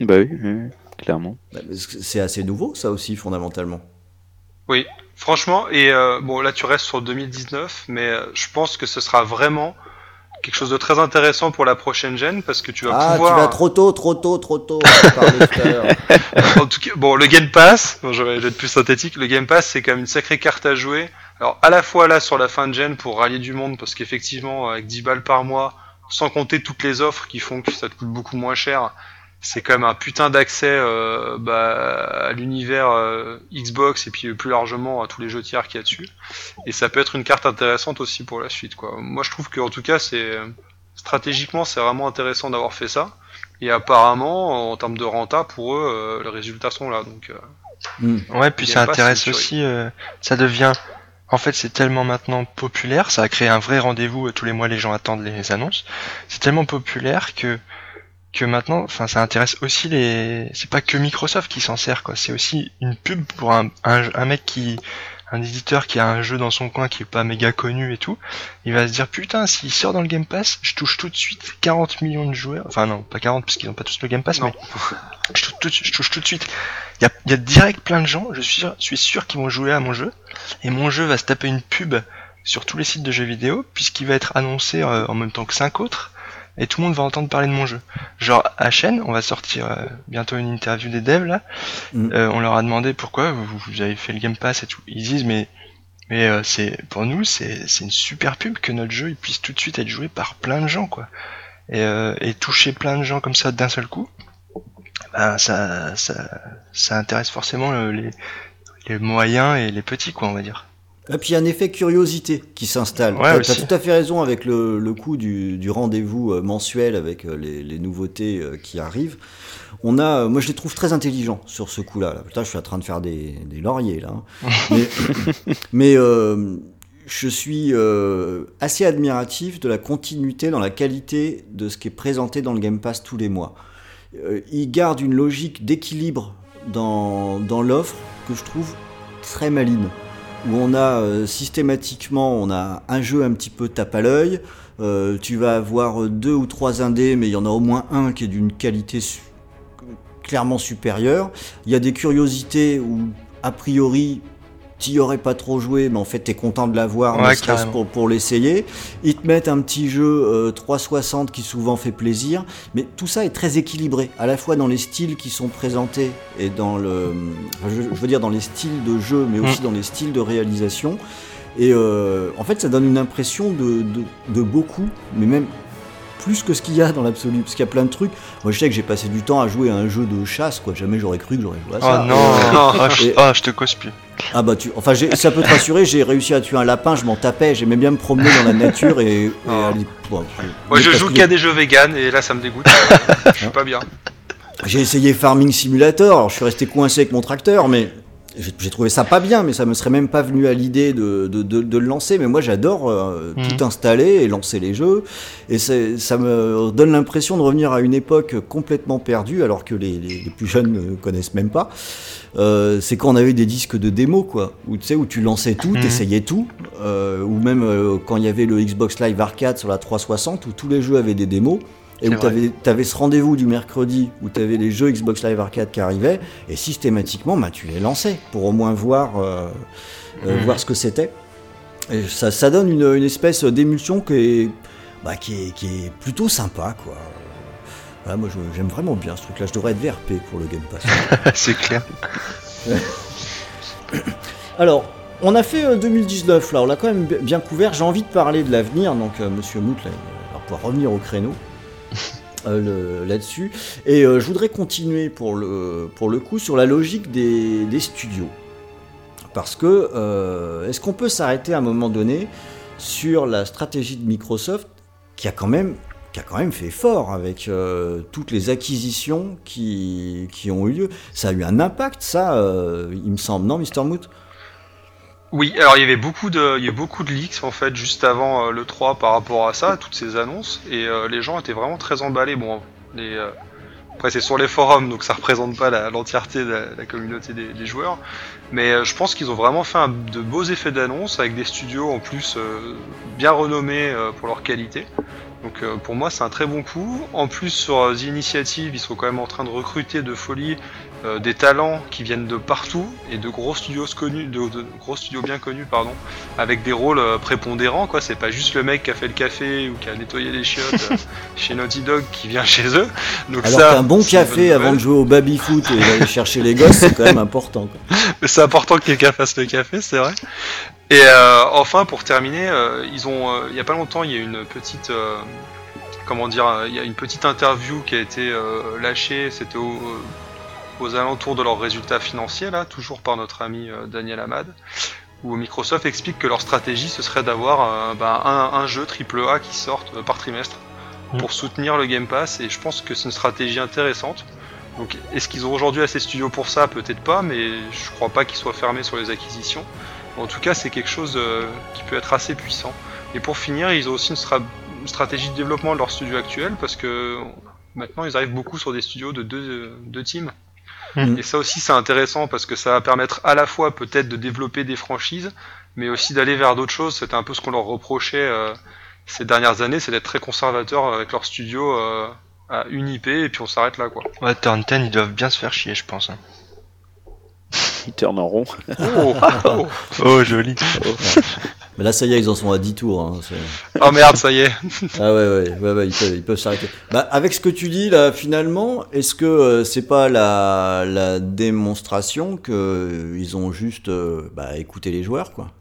Bah oui, clairement. Bah, C'est assez nouveau, ça aussi, fondamentalement. Oui, franchement, et euh, bon là tu restes sur 2019, mais euh, je pense que ce sera vraiment quelque chose de très intéressant pour la prochaine gen parce que tu vas Ah, pouvoir. tu vas trop tôt, trop tôt, trop tôt. en tout cas, bon, le Game Pass, bon, je vais être plus synthétique, le Game Pass c'est quand même une sacrée carte à jouer. Alors à la fois là sur la fin de gen pour rallier du monde parce qu'effectivement avec 10 balles par mois, sans compter toutes les offres qui font que ça te coûte beaucoup moins cher, c'est quand même un putain d'accès euh, bah, à l'univers euh, Xbox et puis plus largement à tous les jeux tiers qu'il y a dessus. Et ça peut être une carte intéressante aussi pour la suite. Quoi. Moi je trouve qu'en tout cas c'est stratégiquement c'est vraiment intéressant d'avoir fait ça. Et apparemment, en termes de renta, pour eux, euh, les résultats sont là. Donc, euh, Hmm. Ouais, puis ça intéresse aussi, euh, ça devient, en fait, c'est tellement maintenant populaire, ça a créé un vrai rendez-vous, euh, tous les mois les gens attendent les annonces, c'est tellement populaire que, que maintenant, enfin, ça intéresse aussi les, c'est pas que Microsoft qui s'en sert, quoi, c'est aussi une pub pour un, un, un mec qui, un éditeur qui a un jeu dans son coin qui est pas méga connu et tout, il va se dire, putain, s'il sort dans le Game Pass, je touche tout de suite 40 millions de joueurs, enfin non, pas 40 parce qu'ils ont pas tous le Game Pass, Non. mais je touche tout, de suite- je touche tout de suite. Il y a, il y a direct plein de gens, je suis sûr, je suis sûr qu'ils vont jouer à mon jeu, et mon jeu va se taper une pub sur tous les sites de jeux vidéo, puisqu'il va être annoncé euh, en même temps que cinq autres, et tout le monde va entendre parler de mon jeu. Genre, à chaîne, on va sortir euh, bientôt une interview des devs, là, Mm. Euh, on leur a demandé pourquoi vous, vous avez fait le Game Pass et tout. Ils disent, mais, mais euh, c'est pour nous, c'est c'est une super pub que notre jeu il puisse tout de suite être joué par plein de gens, quoi. Et, euh, et toucher plein de gens comme ça d'un seul coup, ben, ça, ça, ça intéresse forcément les, les moyens et les petits, quoi, on va dire. Et puis il y a un effet curiosité qui s'installe. Ouais, T'as aussi. tout à fait raison avec le, le coup du, du rendez-vous euh, mensuel avec euh, les, les nouveautés euh, qui arrivent. On a, moi je les trouve très intelligents sur ce coup-là. Là. Putain, je suis en train de faire des, des lauriers là. hein. mais mais, euh, je suis euh, assez admiratif de la continuité dans la qualité de ce qui est présenté dans le Game Pass tous les mois. Euh, il garde une logique d'équilibre dans, l'offre que je trouve très maline où on a euh, systématiquement on a un jeu un petit peu tape à l'œil. Euh, tu vas avoir deux ou trois indés, mais il y en a au moins un qui est d'une qualité clairement supérieure. Il y a des curiosités où a priori t'y aurais pas trop joué, mais en fait t'es content de l'avoir, Ouais, pour, pour l'essayer. Ils te mettent un petit jeu euh, 360 qui souvent fait plaisir, mais tout ça est très équilibré, à la fois dans les styles qui sont présentés et dans le, enfin, je, je veux dire dans les styles de jeu, mais aussi dans les styles de réalisation. Et euh, en fait, ça donne une impression de, de, de beaucoup, mais même plus que ce qu'il y a dans l'absolu, parce qu'il y a plein de trucs. Moi, je sais que j'ai passé du temps à jouer à un jeu de chasse, quoi. Jamais j'aurais cru que j'aurais joué à ça. Oh non, Et, oh, je, et- oh, je te cause plus. Ah bah tu, enfin j'ai- ça peut te rassurer, j'ai réussi à tuer un lapin, je m'en tapais, j'aimais bien me promener dans la nature et, et Ah. aller- bon, moi, je joue qu'à des jeux vegan et là, ça me dégoûte. je suis pas bien. J'ai essayé Farming Simulator, alors je suis resté coincé avec mon tracteur, mais j'ai trouvé ça pas bien, mais ça me serait même pas venu à l'idée de, de, de- de le lancer. Mais moi j'adore euh, Mhm. tout installer et lancer les jeux, et ça me donne l'impression de revenir à une époque complètement perdue, alors que les, les- les plus jeunes ne connaissent même pas. Euh, c'est quand on avait des disques de démo, quoi, où où tu lançais tout, Mhm. t'essayais tout, euh, ou même quand il y avait le Xbox Live Arcade sur la 360, où tous les jeux avaient des démos. Et où tu avais, ce rendez-vous du mercredi où tu avais les jeux Xbox Live Arcade qui arrivaient, et systématiquement, bah, tu les lançais pour au moins voir, euh, euh, Mhm. voir ce que c'était. Et ça, ça donne une, une espèce d'émulsion qui est, bah, qui, est, qui est plutôt sympa. Quoi. Voilà, moi j'aime vraiment bien ce truc-là, je devrais être VRP pour le Game Pass. c'est clair. Alors, on a fait euh, 2019, là, on l'a quand même bi- bien couvert. J'ai envie de parler de l'avenir, donc euh, Monsieur Mout là, va pouvoir revenir au créneau euh, là-dessus. Et euh, je voudrais continuer pour le, pour le coup sur la logique des, studios. Parce que, euh, est-ce qu'on peut s'arrêter à un moment donné sur la stratégie de Microsoft qui a quand même, qui a quand même fait fort avec toutes les acquisitions qui, qui ont eu lieu? Ça a eu un impact, ça, il me semble, non, Mr. Moot? Oui, alors il y avait beaucoup de, il y a eu beaucoup de leaks en fait juste avant euh, le 3 par rapport à ça, toutes ces annonces, et euh, les gens étaient vraiment très emballés. Bon, euh, Après, c'est sur les forums, donc ça représente pas l'entièreté de la, communauté des, joueurs. Mais je pense qu'ils ont vraiment fait de beaux effets d'annonce avec des studios en plus bien renommés pour leur qualité. Donc pour moi, c'est un très bon coup. En plus, sur euh, The Initiative, ils sont quand même en train de recruter de folie euh, des talents qui viennent de partout et de gros studios connus, de, de gros studios bien connus, pardon, avec des rôles euh, prépondérants. Quoi, c'est pas juste le mec qui a fait le café ou qui a nettoyé les chiottes euh, chez Naughty Dog qui vient chez eux. Donc Alors ça, qu'un bon café avant de jouer au baby-foot et d'aller chercher les gosses, c'est quand même important. quoi. Mais c'est important que quelqu'un fasse le café, c'est vrai. Et euh, enfin, pour terminer, euh, ils ont, il y a pas longtemps, il y a une petite, comment dire, il y a une petite interview qui a été euh, lâchée. C'était au- aux alentours de leurs résultats financiers, là, toujours par notre ami euh, Daniel Amad, où Microsoft explique que leur stratégie ce serait d'avoir euh, bah, un, un jeu AAA qui sorte euh, par trimestre Mm. pour soutenir le Game Pass. Et je pense que c'est une stratégie intéressante. Donc, est-ce qu'ils ont aujourd'hui assez de studios pour ça? Peut-être pas, mais je crois pas qu'ils soient fermés sur les acquisitions. En tout cas, c'est quelque chose qui peut être assez puissant. Et pour finir, ils ont aussi une, stra- une stratégie de développement de leur studio actuel parce que maintenant ils arrivent beaucoup sur des studios de deux, deux teams. Mhm. Et ça aussi, c'est intéressant parce que ça va permettre à la fois peut-être de développer des franchises, mais aussi d'aller vers d'autres choses. C'était un peu ce qu'on leur reprochait euh, ces dernières années, c'est d'être très conservateur avec leur studio euh, à une IP et puis on s'arrête là quoi. Ouais, Turn 10, ils doivent bien se faire chier, je pense. hein. Il tourne en rond. Oh, oh. Oh, joli. Mais là, ça y est, ils en sont à 10 tours. hein, Oh, merde, ça y est. Ah ouais, ouais, ouais, ouais, ils peuvent ils peuvent s'arrêter. Bah, avec ce que tu dis là, finalement, est-ce que euh, c'est pas la, la démonstration que euh, ils ont juste euh, bah, écouté les joueurs, quoi?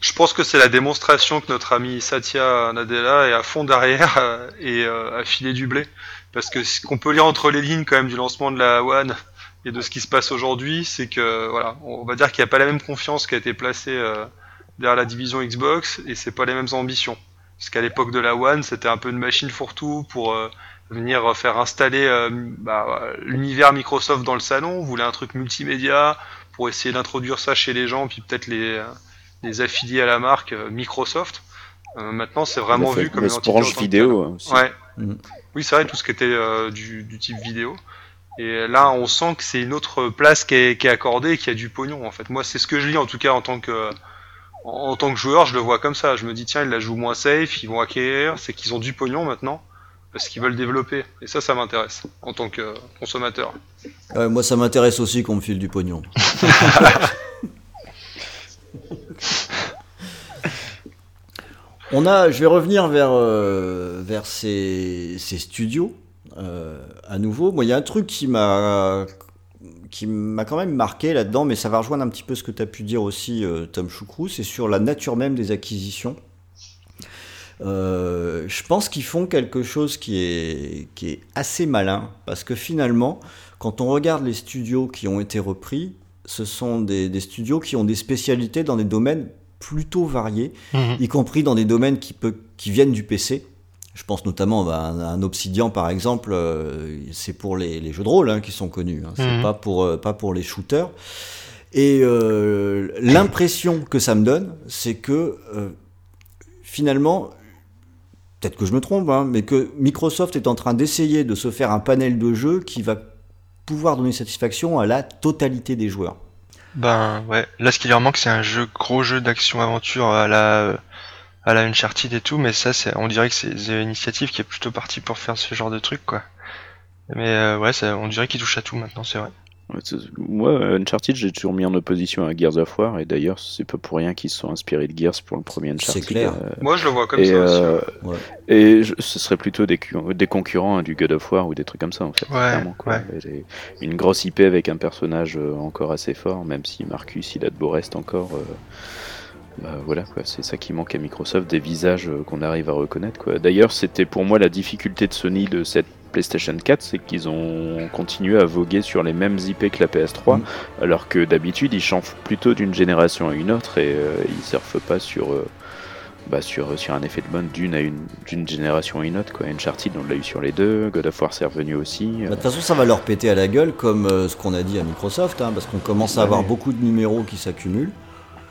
Je pense que c'est la démonstration que notre ami Satya Nadella est à fond derrière et euh, a filé du blé. Parce que ce qu'on peut lire entre les lignes quand même du lancement de la One et de ce qui se passe aujourd'hui, c'est que voilà, on va dire qu'il n'y a pas la même confiance qui a été placée euh, derrière la division Xbox et c'est pas les mêmes ambitions. Parce qu'à l'époque de la One, c'était un peu une machine fourre-tout pour euh, venir faire installer euh, bah, l'univers Microsoft dans le salon. On voulait un truc multimédia pour essayer d'introduire ça chez les gens, puis peut-être les les affiliés à la marque euh, Microsoft. Euh, maintenant, c'est vraiment vu comme une vidéo hein, aussi. Ouais. Mhm. Oui, c'est vrai, tout ce qui était euh, du, du type vidéo. Et là, on sent que c'est une autre place qui est, qui est accordée et qui a du pognon, en fait. Moi, c'est ce que je lis, en tout cas, en tant que, en, tant que joueur, je le vois comme ça. Je me dis, tiens, ils la jouent moins safe, ils vont acquérir, c'est qu'ils ont du pognon maintenant, parce qu'ils veulent développer. Et ça, ça m'intéresse, en tant que consommateur. Ouais, Moi, ça m'intéresse aussi qu'on me file du pognon. On a, je vais revenir vers, euh, vers ces, ces studios à nouveau. Moi, il y a un truc qui m'a qui m'a quand même marqué là-dedans, mais ça va rejoindre un petit peu ce que tu as pu dire aussi, euh, Tom Choucrou, c'est sur la nature même des acquisitions. Euh, je pense qu'ils font quelque chose qui est, qui est assez malin, parce que finalement, quand on regarde les studios qui ont été repris, ce sont des, des studios qui ont des spécialités dans des domaines plutôt variés, Mhm. y compris dans des domaines qui, peut, qui viennent du PC. Je pense notamment à un, un Obsidian par exemple, euh, c'est pour les, les jeux de rôle hein, qui sont connus, hein, c'est Mhm. pas, pour, euh, pas pour les shooters. Et euh, l'impression que ça me donne, c'est que finalement, peut-être que je me trompe, hein, mais que Microsoft est en train d'essayer de se faire un panel de jeux qui va pouvoir donner satisfaction à la totalité des joueurs. Ben ouais, là ce qui leur manque c'est un jeu gros jeu d'action aventure à la à la Uncharted et tout, mais ça c'est on dirait que c'est The Initiative qui est plutôt parti pour faire ce genre de truc quoi. Mais euh, ouais, ça, on dirait qu'il touche à tout maintenant, c'est vrai. Ouais, c'est- Moi, Uncharted, j'ai toujours mis en opposition à Gears of War, et d'ailleurs, c'est pas pour rien qu'ils se sont inspirés de Gears pour le premier Uncharted. clair. euh, Moi, je le vois comme et ça aussi. euh, Ouais. et je- ce serait plutôt des, cu- des concurrents hein, du God of War ou des trucs comme ça, en fait. Ouais, clairement, quoi. Et Une grosse IP avec un personnage encore assez fort, même si Marcus, il a de beaux restes encore. euh, bah, voilà, quoi. c'est ça qui manque à Microsoft, des visages euh, qu'on arrive à reconnaître. Quoi. D'ailleurs, c'était pour moi la difficulté de Sony de cette PlayStation 4, c'est qu'ils ont continué à voguer sur les mêmes IP que la PS3, Mm. alors que d'habitude ils changent plutôt d'une génération à une autre et euh, ils surfent pas sur, euh, bah, sur, sur un effet de mode d'une à une d'une génération à une autre. Quoi. Uncharted, on l'a eu sur les deux, God of War c'est revenu aussi. Bah, euh, De toute façon, ça va leur péter à la gueule, comme euh, ce qu'on a dit à Microsoft, hein, parce qu'on commence à avoir Ouais. beaucoup de numéros qui s'accumulent.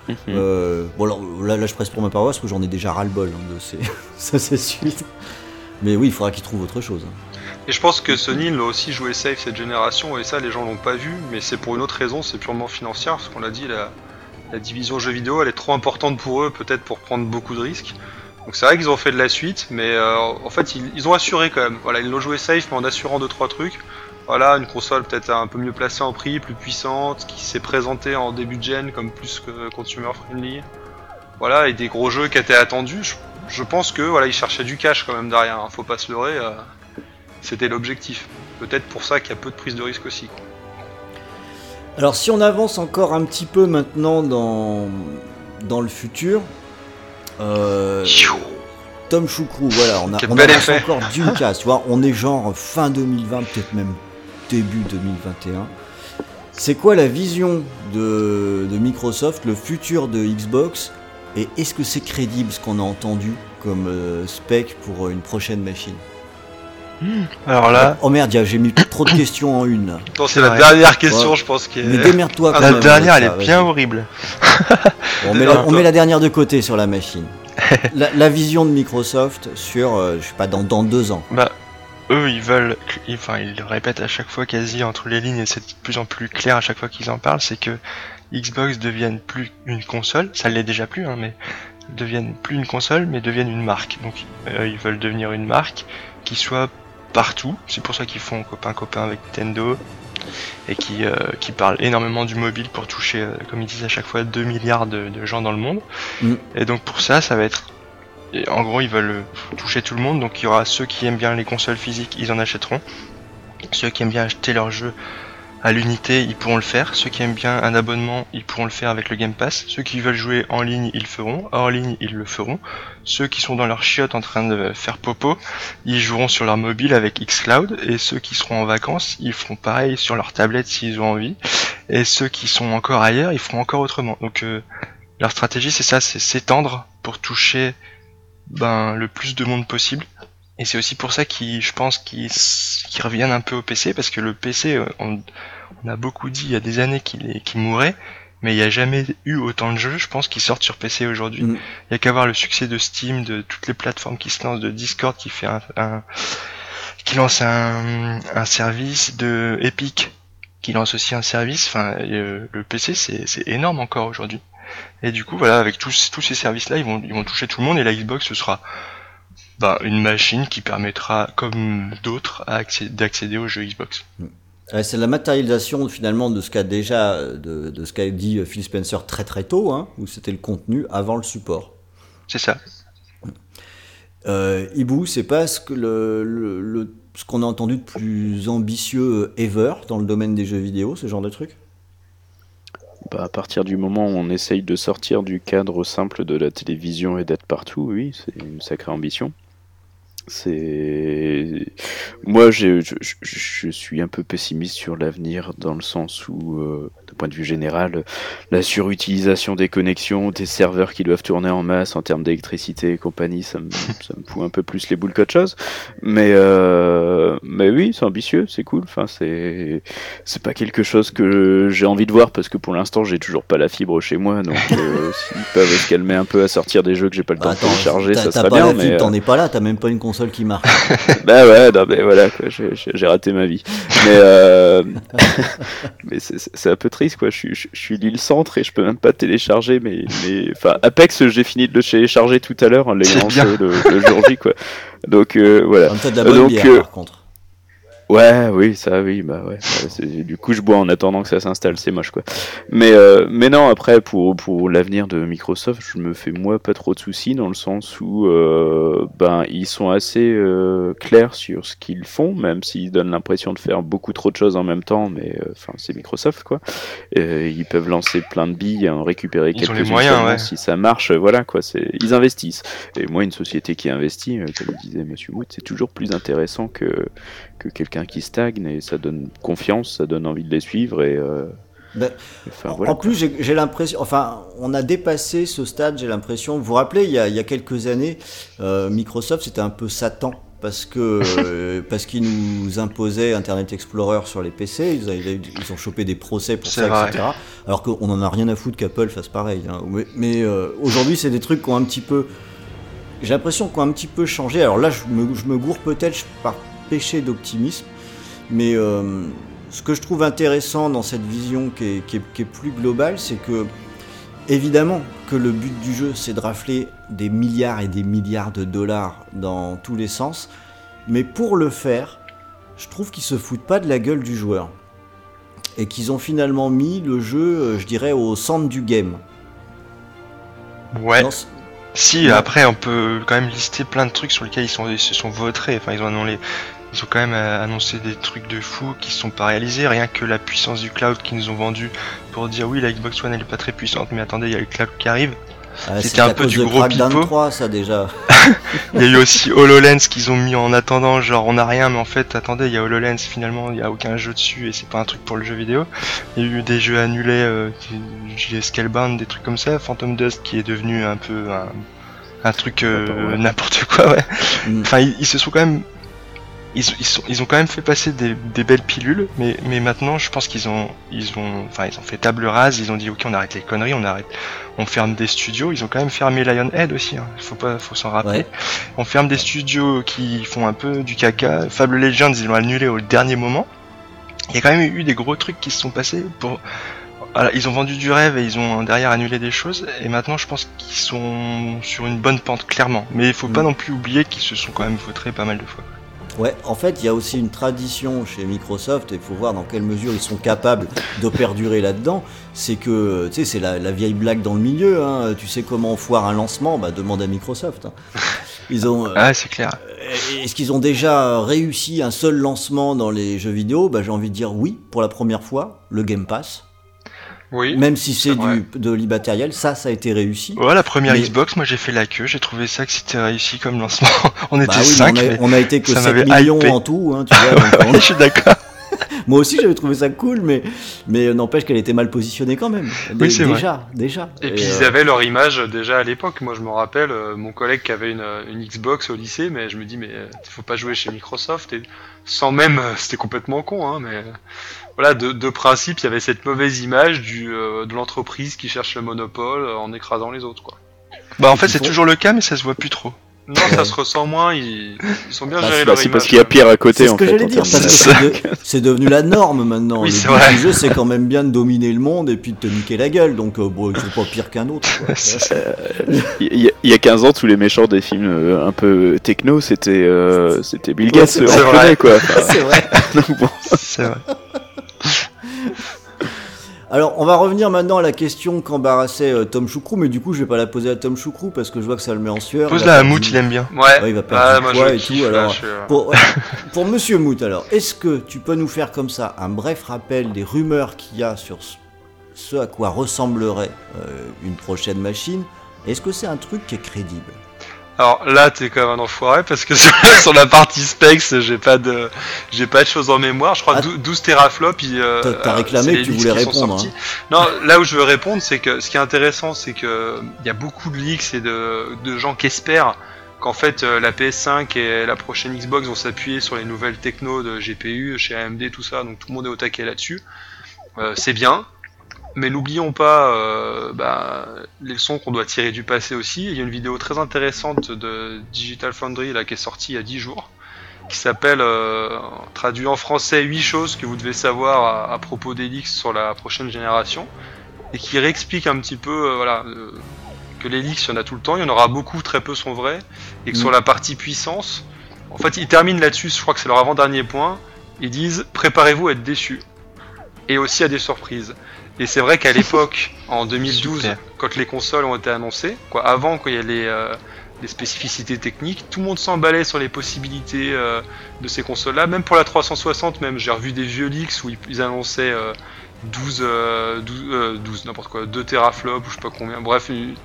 Mhm. Euh, bon, alors, là, là, je presse pour ma paroisse, parce que j'en ai déjà ras-le-bol hein, de ces, ça, c'est suite. Mais oui, il faudra qu'ils trouvent autre chose. hein. Et je pense que Sony l'a aussi joué safe cette génération, et ça les gens l'ont pas vu, mais c'est pour une autre raison, c'est purement financière, parce qu'on l'a dit, la, la division jeux vidéo elle est trop importante pour eux, peut-être pour prendre beaucoup de risques. Donc c'est vrai qu'ils ont fait de la suite, mais euh, en fait ils, ils ont assuré quand même. Voilà, ils l'ont joué safe, mais en assurant deux trois trucs. Voilà, une console peut-être un peu mieux placée en prix, plus puissante, qui s'est présentée en début de gen comme plus que consumer friendly. Voilà, et des gros jeux qui étaient attendus. Je, je pense que voilà, ils cherchaient du cash quand même derrière. hein, faut pas se leurrer. euh, C'était l'objectif. Peut-être pour ça qu'il y a peu de prise de risque aussi. quoi. Alors si on avance encore un petit peu maintenant dans, dans le futur, euh, Tom Choukrou, voilà, on a on avance encore d'une case, tu vois, on est genre fin 2020, peut-être même début 2021. C'est quoi la vision de, de Microsoft, le futur de Xbox, et est-ce que c'est crédible ce qu'on a entendu comme euh, spec pour euh, une prochaine machine? Alors là, Oh merde, j'ai mis trop de questions en une. C'est la vrai. dernière question, Ouais. je pense. Qui est... Mais démerde-toi quand la même dernière, elle est bien horrible. On met, la, on met la dernière de côté sur la machine. La, la vision de Microsoft sur, euh, je sais pas, dans, dans deux ans. Bah, eux, ils veulent, ils- enfin, ils le répètent à chaque fois quasi entre les lignes et c'est de plus en plus clair à chaque fois qu'ils en parlent, c'est que Xbox devienne plus une console, ça l'est déjà plus, hein, mais devienne plus une console, mais devienne une marque. Donc, euh, ils veulent devenir une marque qui soit partout. C'est pour ça qu'ils font copain copain avec Nintendo et qui euh, qui parlent énormément du mobile pour toucher, euh, comme ils disent à chaque fois, 2 milliards de, de gens dans le monde. Mm. Et donc pour ça, ça va être en gros, ils veulent toucher tout le monde, donc il y aura ceux qui aiment bien les consoles physiques, ils en achèteront. Ceux qui aiment bien acheter leurs jeux à l'unité, ils pourront le faire. Ceux qui aiment bien un abonnement, ils pourront le faire avec le Game Pass. Ceux qui veulent jouer en ligne, ils le feront. Hors ligne, ils le feront. Ceux qui sont dans leur chiotte en train de faire popo, ils joueront sur leur mobile avec xCloud. Et ceux qui seront en vacances, ils feront pareil sur leur tablette s'ils ont envie. Et ceux qui sont encore ailleurs, ils feront encore autrement. Donc euh, leur stratégie, c'est ça, c'est s'étendre pour toucher ben, le plus de monde possible. Et c'est aussi pour ça qu'ils, je pense, qu'ils qu'ils reviennent un peu au PC, parce que le PC, on, on a beaucoup dit il y a des années qu'il est- qu'il mourait, mais il n'y a jamais eu autant de jeux, je pense, qui sortent sur PC aujourd'hui. Mm. Il y a qu'à voir le succès de Steam, de toutes les plateformes qui se lancent, de Discord qui fait un, un- qui lance un, un service, de Epic qui lance aussi un service. Enfin, euh, le PC, c'est c'est énorme encore aujourd'hui. Et du coup, voilà, avec tous, tous ces services-là, ils vont, ils vont toucher tout le monde et la Xbox, ce sera bah, une machine qui permettra, comme d'autres, d'accéder aux jeux Xbox. C'est la matérialisation finalement de ce qu'a déjà, de, de ce qu'a dit Phil Spencer très très tôt, hein, où c'était le contenu avant le support. C'est ça. Euh, Ibu, c'est pas ce que le, le- le- ce qu'on a entendu de plus ambitieux ever dans le domaine des jeux vidéo, ce genre de truc? Bah, à partir du moment où on essaye de sortir du cadre simple de la télévision et d'être partout, oui, c'est une sacrée ambition. C'est moi, je suis un peu pessimiste sur l'avenir dans le sens où, euh, point de vue général, la surutilisation des connexions, des serveurs qui doivent tourner en masse en termes d'électricité et compagnie, ça me, ça me fout un peu plus les boules qu'autre chose. Mais, euh, mais oui, c'est ambitieux, c'est cool. Enfin, c'est c'est pas quelque chose que j'ai envie de voir parce que pour l'instant j'ai toujours pas la fibre chez moi donc euh, s'ils peuvent se calmer un peu à sortir des jeux que j'ai pas le temps Attends, de télécharger t'as- ça serait bien mais t'en euh, es pas là, t'as même pas une console qui marche. bah ouais non mais voilà j'ai- raté ma vie mais euh, mais c'est un peu triste quoi. Je suis je, je suis l'île centre et je peux même pas télécharger mais mais enfin Apex j'ai fini de le télécharger tout à l'heure en l'ayant lancé le, le jour J quoi. Donc euh, voilà. T'as de la bonne Donc, bière euh, par contre. Ouais, oui, ça, oui, bah ouais. du coup, je bois en attendant que ça s'installe, c'est moche, quoi. Mais, euh, mais non, après, pour, pour l'avenir de Microsoft, je me fais moi pas trop de soucis dans le sens où, euh, ben, ils sont assez euh, clairs sur ce qu'ils font, même s'ils donnent l'impression de faire beaucoup trop de choses en même temps, mais euh, enfin, c'est Microsoft, quoi. Euh, ils peuvent lancer plein de billes en récupérer Ils ont quelques moyens, ouais. Si ça marche, euh, voilà, quoi. C'est, ils investissent. Et moi, une société qui investit, euh, comme disait Monsieur Wood, c'est toujours plus intéressant que que quelqu'un qui stagne et ça donne confiance, ça donne envie de les suivre et euh, Ben, enfin En- voilà. En plus, j'ai l'impression, enfin, on a dépassé ce stade, j'ai l'impression. Vous vous rappelez, il y a, il y a quelques années, euh, Microsoft, c'était un peu Satan. Parce que euh, parce qu'ils nous imposaient Internet Explorer sur les PC, ils, avaient- ils ont chopé des procès pour ça, vrai. etc. Alors qu'on en a rien à foutre qu'Apple fasse pareil. hein. Mais, mais, euh, aujourd'hui, c'est des trucs qui ont un petit peu, j'ai l'impression qu'on a un petit peu changé. Alors là, je me, je me gourre peut-être, je pars péché d'optimisme. Mais euh, ce que je trouve intéressant dans cette vision qui est, qui est- qui est plus globale, c'est que évidemment que le but du jeu, c'est de rafler des milliards et des milliards de dollars dans tous les sens. Mais pour le faire, je trouve qu'ils se foutent pas de la gueule du joueur. Et qu'ils ont finalement mis le jeu, euh, je dirais, au centre du game. Ouais. Dans Si, Ouais. après, on peut quand même lister plein de trucs sur lesquels ils, sont, ils se sont vautrés. Enfin, ils ont, annoncé, ils ont quand même euh, annoncé des trucs de fou qui sont pas réalisés. Rien que la puissance du cloud qu'ils nous ont vendu pour dire oui, la Xbox One elle est pas très puissante, mais attendez, il y a le cloud qui arrive. Ah, C'était un peu du gros pipeau. 3, ça déjà. Il y a eu aussi HoloLens qu'ils ont mis en attendant, genre on a rien, mais en fait, attendez, il y a HoloLens, finalement, il y a aucun jeu dessus et c'est pas un truc pour le jeu vidéo. Il y a eu des jeux annulés, euh, des- des Scalebound, des trucs comme ça. Phantom Dust qui est devenu un peu un, un truc euh, n'importe quoi, ouais. Mm. Enfin, ils, ils se sont quand même. Ils, ils, sont, ils ont quand même fait passer des, des belles pilules, mais, mais maintenant je pense qu'ils ont, ils ont, enfin ils ont fait table rase, ils ont dit ok on arrête les conneries, on arrête, on ferme des studios, ils ont quand même fermé Lionhead aussi, hein. faut pas, faut s'en rappeler. Ouais. On ferme des studios qui font un peu du caca. Fable Legends, ils l'ont annulé au dernier moment. Il y a quand même eu des gros trucs qui se sont passés pour. Voilà, ils ont vendu du rêve et ils ont derrière annulé des choses. Et maintenant, je pense qu'ils sont sur une bonne pente, clairement. Mais il faut pas Mm. non plus oublier qu'ils se sont quand même vautrés pas mal de fois. Ouais, en fait, il y a aussi une tradition chez Microsoft, et il faut voir dans quelle mesure ils sont capables de perdurer là-dedans. C'est que, tu sais, c'est la, la vieille blague dans le milieu. Hein. Tu sais comment foire un lancement Bah, demande à Microsoft. hein. Ils ont. euh, Ah, c'est clair. Est-ce qu'ils ont déjà réussi un seul lancement dans les jeux vidéo? Bah, J'ai envie de dire oui, pour la première fois, le Game Pass. Oui. Même si c'est du de l'immatériel, ça, ça a été réussi. Ouais, la première Mais- Xbox, moi j'ai fait la queue. J'ai trouvé ça que c'était réussi comme lancement. on était Bah oui, mais 5. on, a, on a été que ça 7 m'avait millions hypé. en tout, hein, tu vois. je suis d'accord. Moi aussi, j'avais trouvé ça cool, mais, mais n'empêche qu'elle était mal positionnée quand même. Dé- Oui, c'est vrai. déjà, déjà. Et puis euh, ils avaient leur image déjà à l'époque. Moi je me rappelle euh, mon collègue qui avait une, une Xbox au lycée, mais je me dis mais euh, faut pas jouer chez Microsoft et sans même euh, c'était complètement con hein, mais euh, voilà de, de principe il y avait cette mauvaise image du euh, de l'entreprise qui cherche le monopole euh, en écrasant les autres quoi. Bah en fait c'est toujours le cas, mais ça se voit plus trop. Non ça se ressent moins ils, ils sont bien Bah, gérés c'est- Bah, leur c'est image. parce qu'il y a pire à côté ce en que fait. dire, c'est de- c'est devenu la norme maintenant. Oui, le vrai. du jeu, c'est quand même bien de dominer le monde et puis de te niquer la gueule. Donc, euh, bon, c'est pas pire qu'un autre. quoi. Il y, a- il y a 15 ans, tous les méchants des films euh, un peu techno, c'était euh, c'était Bill Ouais, Gates c'est euh, vrai. en quoi. Enfin, c'est vrai. donc bon. C'est vrai. Alors, on va revenir maintenant à la question qu'embarrassait euh, Tom Choucrou, mais du coup, je vais pas la poser à Tom Choucrou parce que je vois que ça le met en sueur. Il Pose va la à Mout, il aime bien. Ouais. Ouais, il va perdre Ah, du poids et tout, là, alors, je suis, Pour, ouais, pour Monsieur Mout, alors, est-ce que tu peux nous faire comme ça un bref rappel des rumeurs qu'il y a sur ce- ce à quoi ressemblerait euh, une prochaine machine? Est-ce que c'est un truc qui est crédible? Alors là, t'es quand même un enfoiré parce que sur, sur la partie specs, j'ai pas de, j'ai pas de choses en mémoire. Je crois Ah. que 12 teraflops. il, euh, T'as- réclamé que tu voulais répondre, hein. Non, là où je veux répondre, c'est que ce qui est intéressant, c'est que il y a beaucoup de leaks et de, de gens qui espèrent qu'en fait euh, la PS5 et la prochaine Xbox vont s'appuyer sur les nouvelles techno de GPU chez AMD, tout ça. Donc tout le monde est au taquet là-dessus. Euh, c'est bien. Mais n'oublions pas euh, bah, les leçons qu'on doit tirer du passé aussi. Il y a une vidéo très intéressante de Digital Foundry là, qui est sortie il y a 10 jours, qui s'appelle, euh, traduit en français, 8 choses que vous devez savoir à, à propos des leaks sur la prochaine génération, et qui réexplique un petit peu euh, voilà, euh, que les leaks, il y en a tout le temps, il y en aura beaucoup, très peu sont vrais, et que Mm. sur la partie puissance, en fait, ils terminent là-dessus, je crois que c'est leur avant-dernier point, ils disent préparez-vous à être déçus, et aussi à des surprises. Et c'est vrai qu'à l'époque, en 2012, Super. quand les consoles ont été annoncées, quoi, avant qu'il y ait les, euh, les spécificités techniques, tout le monde s'emballait sur les possibilités euh, de ces consoles-là. Même pour la 360, même, j'ai revu des vieux leaks où ils, ils annonçaient euh, 12, euh, 12, euh, 12 n'importe quoi, 2 teraflops ou je sais pas combien. Bref, une-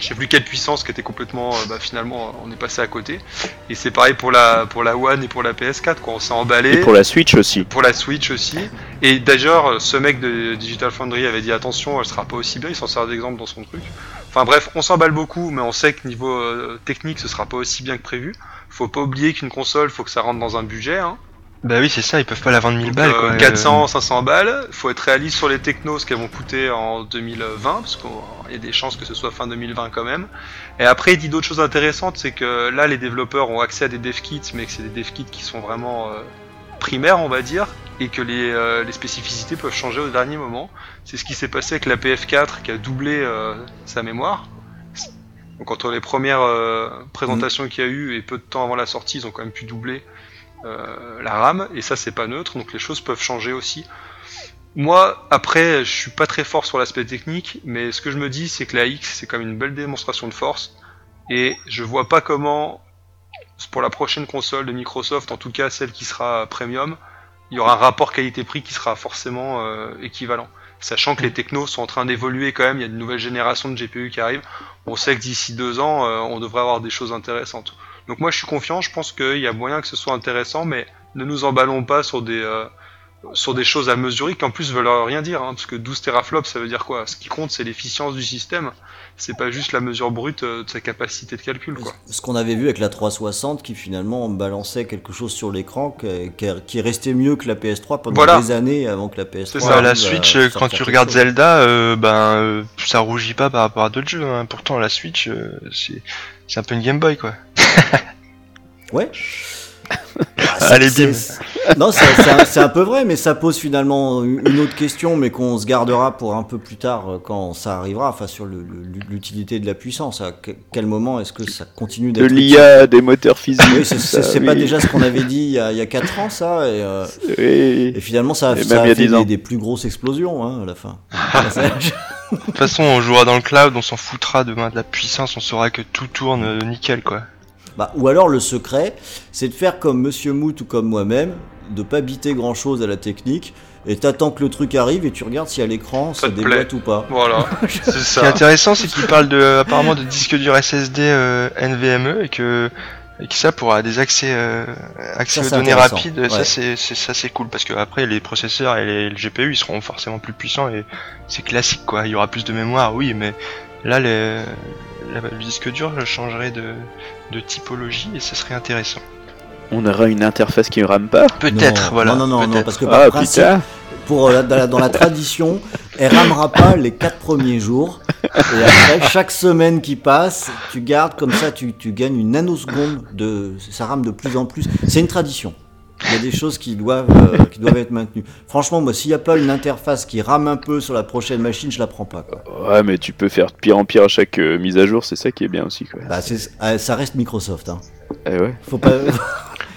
je sais plus quelle puissance qui était complètement, euh, bah, finalement, on est passé à côté. Et c'est pareil pour la pour la One et pour la PS4, quoi. On s'est emballé Et pour la Switch aussi. pour la Switch aussi. Et d'ailleurs, ce mec de Digital Foundry avait dit attention, elle sera pas aussi bien, il s'en sert d'exemple dans son truc. Enfin bref, on s'emballe beaucoup, mais on sait que niveau euh, technique, ce sera pas aussi bien que prévu. Faut pas oublier qu'une console, faut que ça rentre dans un budget. Hein. Bah oui, c'est ça, ils peuvent pas la vendre 1000 Donc, balles quoi. 400, 500 balles. Faut être réaliste sur les technos, qu'elles vont coûter en 2020, parce qu'il y a des chances que ce soit fin 2020 quand même. Et après, il dit d'autres choses intéressantes, c'est que là, les développeurs ont accès à des dev kits, mais que c'est des dev kits qui sont vraiment euh, primaires, on va dire, et que les, euh, les spécificités peuvent changer au dernier moment. C'est ce qui s'est passé avec la PF4 qui a doublé euh, sa mémoire. Donc entre les premières euh, présentations qu'il y a eu et peu de temps avant la sortie, ils ont quand même pu doubler euh, la RAM, et ça c'est pas neutre, donc les choses peuvent changer aussi. Moi, après, je suis pas très fort sur l'aspect technique, mais ce que je me dis, c'est que la X, c'est même une belle démonstration de force, et je vois pas comment, pour la prochaine console de Microsoft, en tout cas celle qui sera premium, il y aura un rapport qualité-prix qui sera forcément euh, équivalent. Sachant que les technos sont en train d'évoluer quand même, il y a une nouvelle génération de GPU qui arrive. On sait que d'ici deux ans, euh, on devrait avoir des choses intéressantes. Donc moi je suis confiant, je pense qu'il y a moyen que ce soit intéressant, mais ne nous emballons pas sur des, euh, sur des choses à mesurer qui en plus veulent rien dire, hein, parce que 12 teraflops ça veut dire quoi? Ce qui compte c'est l'efficience du système, c'est pas juste la mesure brute euh, de sa capacité de calcul quoi. Ce qu'on avait vu avec la 360 qui finalement balançait quelque chose sur l'écran qui, restait mieux que la PS3 pendant Voilà. des années avant que la PS3 C'est ça. Arrive la Switch, euh, quand tu regardes chose. Zelda, euh, ben euh, ça rougit pas par rapport à d'autres jeux. hein. Pourtant la Switch, euh, c'est c'est un peu une Game Boy quoi. Ouais. Ah, c'est- Allez, c'est- bim. Non, c'est un, peu vrai, mais ça pose finalement une autre question, mais qu'on se gardera pour un peu plus tard euh, quand ça arrivera, enfin sur l'utilité de la puissance. À que- quel moment est-ce que ça continue De d'être l'IA, des moteurs physiques. Oui, c'est- pas déjà ce qu'on avait dit il y a, il y a 4 ans, ça, et, euh, Oui. et finalement ça a, Et ça a fait 10 ans. des, des plus grosses explosions hein, à la fin. De toute façon, on jouera dans le cloud, on s'en foutra demain de la puissance, on saura que tout tourne euh, nickel quoi. Bah, ou alors le secret, c'est de faire comme Monsieur Mout ou comme moi-même, de pas biter grand chose à la technique, et t'attends que le truc arrive et tu regardes si à l'écran ça déboîte ou pas. Voilà, c'est Ce qui est ça. intéressant, c'est qu'il parle de apparemment de disques durs SSD euh, NVMe et que et que ça pourra des accès euh, accès Ça, aux données rapides. Ouais. Ça c'est ça c'est cool parce que après les processeurs et les, le GPU ils seront forcément plus puissants et c'est classique quoi. Il y aura plus de mémoire, oui, mais là les, la- le disque dur changerait de de typologie et ce serait intéressant. On aura une interface qui ne rame pas. Peut-être, Non, voilà. Non, non, non, non, parce que par Ah principe, pour, euh, dans, la, dans la tradition, elle ramera pas les quatre premiers jours. Et après, chaque semaine qui passe, tu gardes comme ça, tu, tu gagnes une nanoseconde de, ça rame de plus en plus. C'est une tradition. Il y a des choses qui doivent, euh, qui doivent être maintenues. Franchement, moi, s'il n'y a pas une interface qui rame un peu sur la prochaine machine, je la prends pas. Quoi. Ouais, mais tu peux faire de pire en pire à chaque euh, mise à jour, c'est ça qui est bien aussi. Quoi. Bah, c'est- euh, ça reste Microsoft. Hein. Eh ouais. Faut pas.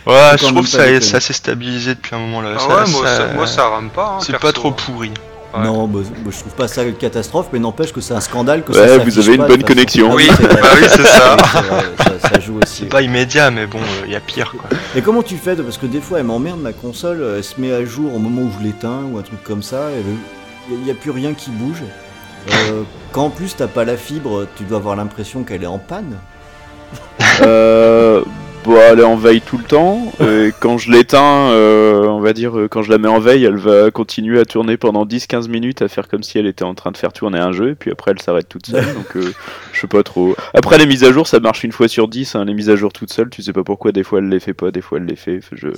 Ouais, je trouve que ça, ça s'est stabilisé depuis un moment là. Ah Ça- ouais, moi, ça- moi ça rame pas. hein, c'est perso. pas trop pourri. Ouais. Non, bah, bah, je trouve pas ça une catastrophe, mais n'empêche que c'est un scandale que ça Ouais, vous avez une pas bonne connexion. Ah Oui, c'est bah oui, c'est ça. Ça, ça joue aussi. C'est pas immédiat, mais bon, il y a pire quoi. Et comment tu fais Parce que des fois, elle m'emmerde ma console, euh, elle se met à jour au moment où je l'éteins ou un truc comme ça, et il n'y a, plus rien qui bouge. Euh, quand en plus t'as pas la fibre, tu dois avoir l'impression qu'elle est en panne. Euh, bon, elle est en veille tout le temps. Euh, quand je l'éteins, euh, on va dire, euh, quand je la mets en veille, elle va continuer à tourner pendant 10-15 minutes, à faire comme si elle était en train de faire tourner un jeu, et puis après elle s'arrête toute seule. donc euh, je sais pas trop. Après les mises à jour, ça marche une fois sur 10. Hein, les mises à jour toutes seules, tu sais pas pourquoi. Des fois elle les fait pas, des fois elle les fait. Je...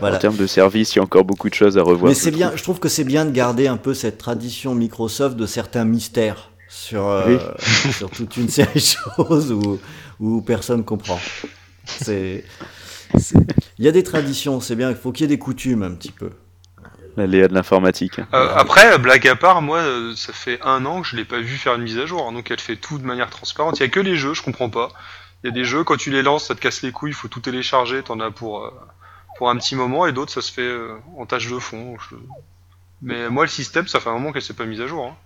Voilà. En termes de service, il y a encore beaucoup de choses à revoir. Mais je c'est bien, trouve. je trouve que c'est bien de garder un peu cette tradition Microsoft de certains mystères sur, euh, sur toute une série de choses où, où personne comprend. C'est, il y a des traditions, c'est bien, il faut qu'il y ait des coutumes un petit peu. L'aléa de l'informatique. Euh, après, blague à part, moi, euh, ça fait un an que je l'ai pas vu faire une mise à jour, hein, donc elle fait tout de manière transparente. Il y a que les jeux, je comprends pas. Il y a des jeux, quand tu les lances, ça te casse les couilles, il faut tout télécharger, t'en as pour, euh, pour un petit moment, et d'autres, ça se fait euh, en tâche de fond. je- Mais moi, le système, ça fait un moment qu'elle s'est pas mise à jour. Hein.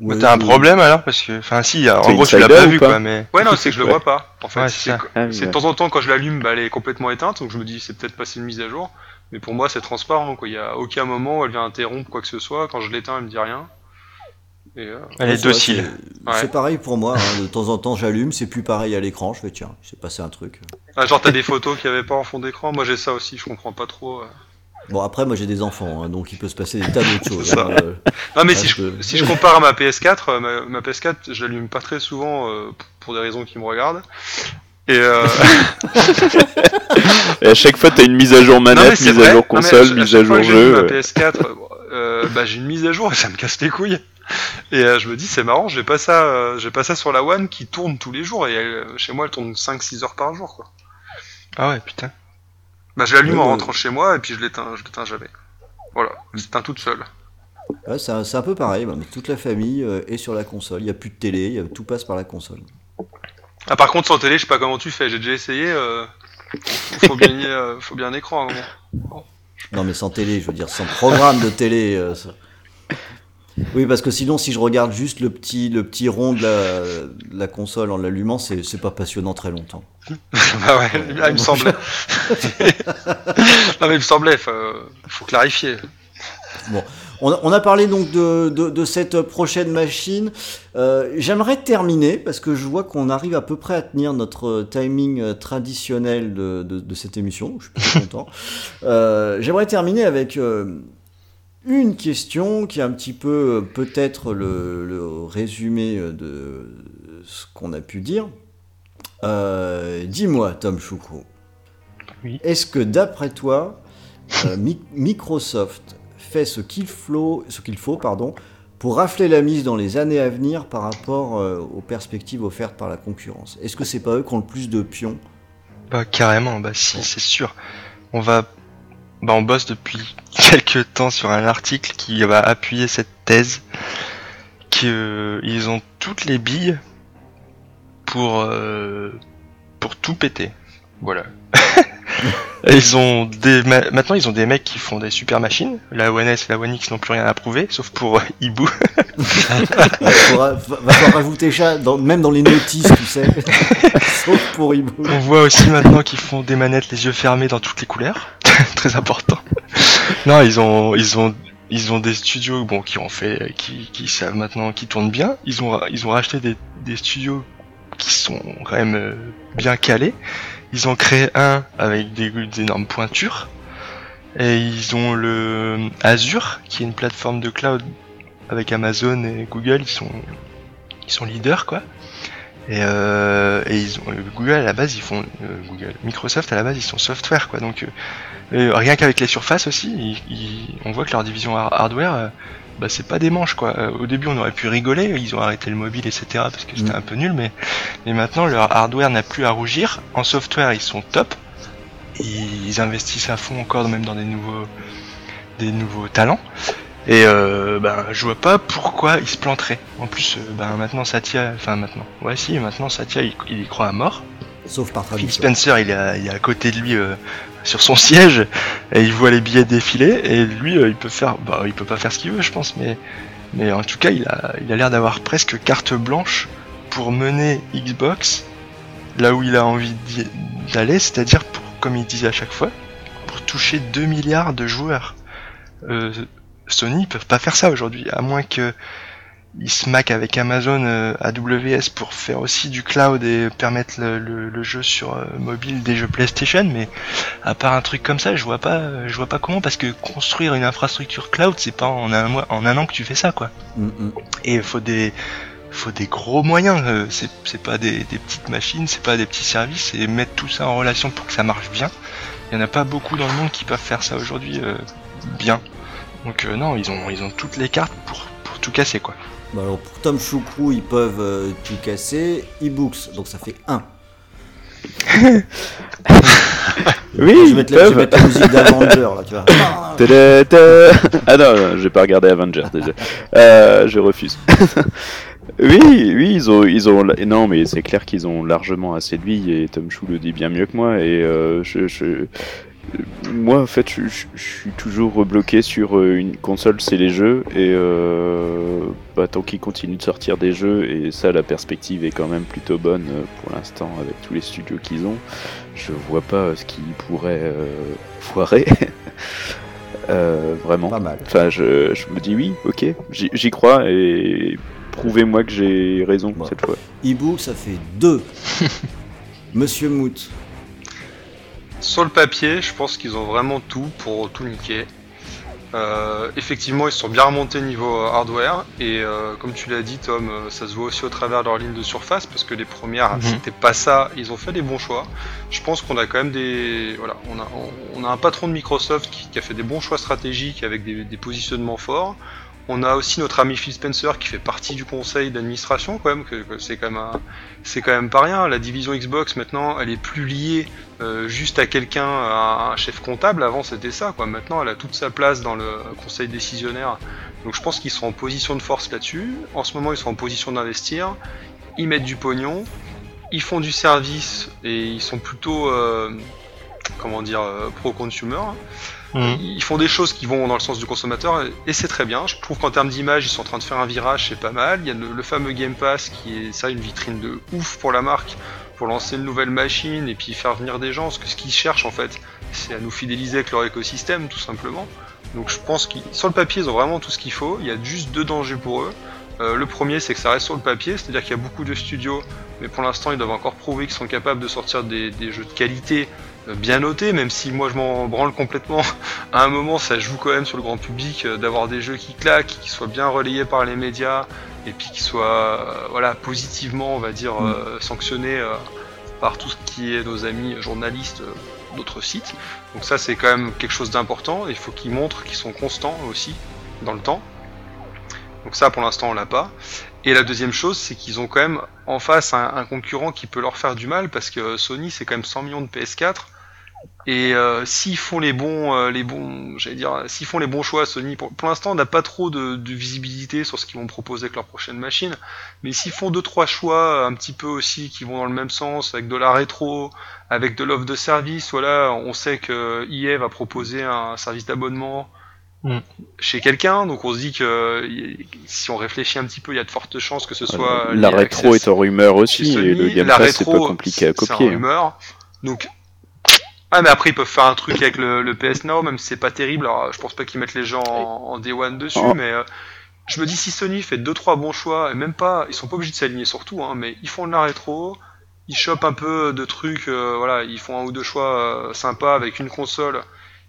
Ouais, t'as un problème alors parce que, enfin si, en C'est gros tu l'as pas vu pas quoi, mais Ouais, non, c'est que je le vois pas. En fait, Ouais, c'est c'est Ah oui, c'est ouais. de temps en temps, quand je l'allume, bah, elle est complètement éteinte, donc je me dis, c'est peut-être passé une mise à jour. Mais pour moi, c'est transparent, quoi. Il y a aucun moment où elle vient interrompre quoi que ce soit. Quand je l'éteins, elle me dit rien. Et, euh, elle est c'est docile. c'est- Ouais. C'est pareil pour moi, hein, de temps en temps j'allume, c'est plus pareil à l'écran, je fais tiens, il s'est passé un truc. Ah, genre, t'as des photos qu'il n'y avait pas en fond d'écran? Moi, j'ai ça aussi, je comprends pas trop. euh. Bon après moi j'ai des enfants, hein, donc il peut se passer des tas d'autres choses. hein, euh, Non, mais Ouais, si, je je, peux- si je compare à ma PS4, euh, ma, ma PS4, je l'allume pas très souvent euh, pour des raisons qui me regardent. Et, euh... et à chaque fois, t'as une mise à jour manette, mise à jour console, mise à jour jeu. Ma PS4, euh, bah, j'ai une mise à jour et ça me casse les couilles. Et euh, je me dis, c'est marrant, j'ai pas ça, euh, j'ai pas ça sur la One qui tourne tous les jours et chez moi elle tourne 5-6 heures par jour, quoi. Ah ouais, putain. Bah, je l'allume en rentrant chez moi et puis je l'éteins, je l'éteins jamais. Voilà, je l'éteins toute seule. Ouais, c'est un, peu pareil, mais toute la famille est sur la console. Il n'y a plus de télé, tout passe par la console. Ah, par contre, sans télé, je sais pas comment tu fais. J'ai déjà essayé. Euh, faut, bien, euh, faut bien un écran Non, mais sans télé, je veux dire, sans programme de télé. Euh, oui, parce que sinon, si je regarde juste le petit, le petit rond de la, console en l'allumant, c'est pas passionnant très longtemps. bah ouais, il me semblait. non, mais il me semblait, faut, faut clarifier. Bon, on, a parlé donc de, cette prochaine machine. Euh, j'aimerais terminer, parce que je vois qu'on arrive à peu près à tenir notre timing euh, traditionnel de, cette émission. Je suis content. Euh, j'aimerais terminer avec une question qui est un petit peu peut-être le, résumé de ce qu'on a pu dire. Dis-moi, Tom Choucrou. Est-ce que d'après toi, Microsoft fait ce qu'il faut, ce qu'il faut pardon, pour rafler la mise dans les années à venir par rapport euh, aux perspectives offertes par la concurrence? Est-ce que c'est pas eux qui ont le plus de pions? Bah carrément, bah si, c'est sûr. On va bah, on bosse depuis quelques temps sur un article qui va appuyer cette thèse qu'ils ont toutes les billes pour euh, pour tout péter. Voilà. Ils ont des maintenant ils ont des mecs qui font des super machines. La One S, la One X n'ont plus rien à prouver, sauf pour euh, Ibu. va falloir rajouter ça, même dans les notices, tu sais. sauf pour Ibu. On voit aussi maintenant qu'ils font des manettes les yeux fermés dans toutes les couleurs, très important. non, ils ont ils ont ils ont des studios bon qui ont fait qui, qui savent maintenant qui tournent bien. Ils ont ils ont racheté des, des studios qui sont quand même euh, bien calés. Ils ont créé un avec des, énormes pointures. Et ils ont le Azure, qui est une plateforme de cloud avec Amazon et Google. Ils sont, leaders, quoi. Et, euh, ils ont, Google à la base, ils font euh, Google, Microsoft à la base, ils sont software, quoi. Donc euh, rien qu'avec les surfaces aussi, on voit que leur division hardware, bah c'est pas des manches quoi. Euh, au début on aurait pu rigoler, ils ont arrêté le mobile etc parce que c'était mm. un peu nul, mais, mais maintenant leur hardware n'a plus à rougir. En software ils sont top, ils investissent à fond encore même dans des nouveaux des nouveaux talents. Et euh, ben je vois pas pourquoi ils se planteraient. En plus euh, ben maintenant Satya, enfin maintenant, ouais si maintenant Satya il, il y croit à mort. Sauf par Phil Spencer il est, il est à côté de lui euh, sur son siège et il voit les billets défiler et lui euh, il peut faire bah il peut pas faire ce qu'il veut je pense mais mais en tout cas il a il a l'air d'avoir presque carte blanche pour mener Xbox là où il a envie d'aller c'est-à-dire pour comme il disait à chaque fois pour toucher 2 milliards de joueurs. Euh, Sony ils peuvent pas faire ça aujourd'hui à moins que ils se maquent avec Amazon euh, AWS pour faire aussi du cloud et permettre le, jeu sur euh, mobile des jeux PlayStation, mais à part un truc comme ça, je vois pas, je vois pas comment parce que construire une infrastructure cloud, c'est pas en un mois, en un an que tu fais ça, quoi. Mm, mm. Et il faut des, faut des gros moyens. Euh, c'est pas des, des, petites machines, c'est pas des petits services, et mettre tout ça en relation pour que ça marche bien. Il y en a pas beaucoup dans le monde qui peuvent faire ça aujourd'hui bien. Donc non, ils ont, ils ont toutes les cartes pour, pour tout casser, quoi. Bah, alors pour Tom Choucrou, ils peuvent euh, tout casser. E-books, donc ça fait 1. oui, je vais, mettre la, la musique d'Avenger là, tu vois. ah non, j'ai pas regardé Avenger déjà. Euh, je refuse. oui, oui, ils ont, ils ont, non, mais c'est clair qu'ils ont largement assez de vie et Tom Chou le dit bien mieux que moi et euh, je, je, moi, en fait, je, suis toujours rebloqué sur euh, une console, c'est les jeux, et euh, bah, tant qu'ils continuent de sortir des jeux, et ça, la perspective est quand même plutôt bonne euh, pour l'instant avec tous les studios qu'ils ont, je vois pas ce qui pourrait foirer. vraiment. Pas mal. Enfin, je, me dis oui, ok, j'y crois, et prouvez-moi que j'ai raison cette fois. Ibu, ça fait deux. Monsieur Mout, sur le papier, je pense qu'ils ont vraiment tout pour tout niquer. Euh, effectivement, ils sont bien remontés niveau euh, hardware et euh, comme tu l'as dit, Tom, euh, ça se voit aussi au travers de leur ligne de surface parce que les premières, Mhm. c'était pas ça. Ils ont fait des bons choix. Je pense qu'on a quand même des, voilà, on a, on, on a un patron de Microsoft qui, qui a fait des bons choix stratégiques avec des, des positionnements forts. On a aussi notre ami Phil Spencer qui fait partie du conseil d'administration quand même, c'est quand même pas rien. La division Xbox maintenant, elle est plus liée euh, juste à quelqu'un, à un chef comptable. Avant c'était ça. Maintenant, elle a toute sa place dans le conseil décisionnaire. Donc je pense qu'ils sont en position de force là-dessus. En ce moment, ils sont en position d'investir. Ils mettent du pognon. Ils font du service et ils sont plutôt, euh, comment dire, euh, pro-consumer. Mhm. Ils font des choses qui vont dans le sens du consommateur et- c'est très bien. Je trouve qu'en termes d'image, ils sont en train de faire un virage, c'est pas mal. Il y a le, le fameux Game Pass qui est ça une vitrine de ouf pour la marque, pour lancer une nouvelle machine et puis faire venir des gens. Parce que ce qu'ils cherchent en fait, c'est à nous fidéliser avec leur écosystème tout simplement. Donc je pense qu'ils sur le papier, ils ont vraiment tout ce qu'il faut. Il y a juste deux dangers pour eux. Euh, le premier, c'est que ça reste sur le papier, c'est-à-dire qu'il y a beaucoup de studios, mais pour l'instant, ils doivent encore prouver qu'ils sont capables de sortir des, des jeux de qualité bien notés, même si moi je m'en branle complètement à un moment, ça joue quand même sur le grand public euh, d'avoir des jeux qui claquent, qui soient bien relayés par les médias, et puis qui soient euh, voilà, positivement, on va dire, euh, sanctionnés euh, par tout ce qui est nos amis journalistes euh, d'autres sites. Donc ça, c'est quand même quelque chose d'important. Il faut qu'ils montrent qu'ils sont constants aussi dans le temps. Donc ça, pour l'instant, on l'a pas. Et la deuxième chose, c'est qu'ils ont quand même en face un, un concurrent qui peut leur faire du mal, parce que Sony, c'est quand même 100 millions de PS4. Et euh, s'ils font les bons, euh, les bons, j'allais dire, s'ils font les bons choix, Sony, pour, pour l'instant, on n'a pas trop de, de visibilité sur ce qu'ils vont proposer avec leur prochaine machine. Mais s'ils font deux trois choix un petit peu aussi qui vont dans le même sens, avec de la rétro, avec de l'offre de service, voilà, on sait que EA va proposer un service d'abonnement Mm. chez quelqu'un, donc on se dit que si on réfléchit un petit peu, il y a de fortes chances que ce soit la rétro est en rumeur aussi, Sony. et le Game la Pass c'est pas compliqué à c'est copier. hein. rumeur. Donc, ah mais après ils peuvent faire un truc avec le, le PS Now, même si c'est pas terrible. Alors je pense pas qu'ils mettent les gens en, en Day One dessus, Oh. mais euh, je me dis si Sony fait deux trois bons choix, et même pas, ils sont pas obligés de s'aligner sur tout, hein, mais ils font de la rétro, ils chopent un peu de trucs, euh, voilà, ils font un ou deux choix euh, sympas avec une console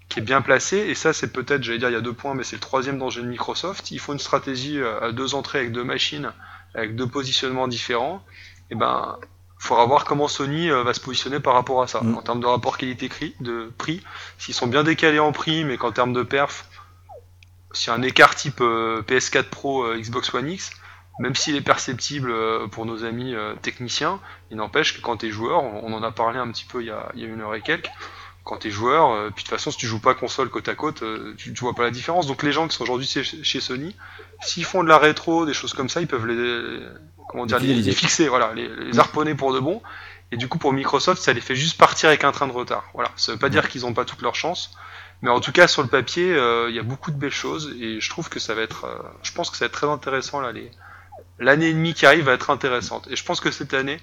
qui est bien placée, et ça c'est peut-être, j'allais dire il y a deux points, mais c'est le troisième danger de Microsoft. Ils font une stratégie euh, à deux entrées avec deux machines, avec deux positionnements différents. Et ben, faudra voir comment Sony euh, va se positionner par rapport à ça, Mm. en termes de rapport qualité-prix, de prix, s'ils sont bien décalés en prix, mais qu'en termes de perf, s'il y a un écart type euh, PS4 Pro, euh, Xbox One X, même s'il est perceptible euh, pour nos amis euh, techniciens, il n'empêche que quand t'es joueur, on, en a parlé un petit peu il y a, il y a une heure et quelques, quand t'es joueur, euh, puis de toute façon si tu joues pas console côte à côte, euh, tu, tu vois pas la différence. Donc les gens qui sont aujourd'hui chez, chez Sony, s'ils font de la rétro, des choses comme ça, ils peuvent les, comment dire, les, fixer, voilà, les, les harponner pour de bon. Et du coup pour Microsoft, ça les fait juste partir avec un train de retard. Voilà, ça veut pas dire qu'ils ont pas toutes leurs chances, mais en tout cas sur le papier, euh, il y a beaucoup de belles choses et je trouve que ça va être, euh, je pense que ça va être très intéressant là. L'année et demie qui arrive va être intéressante. Et je pense que cette année,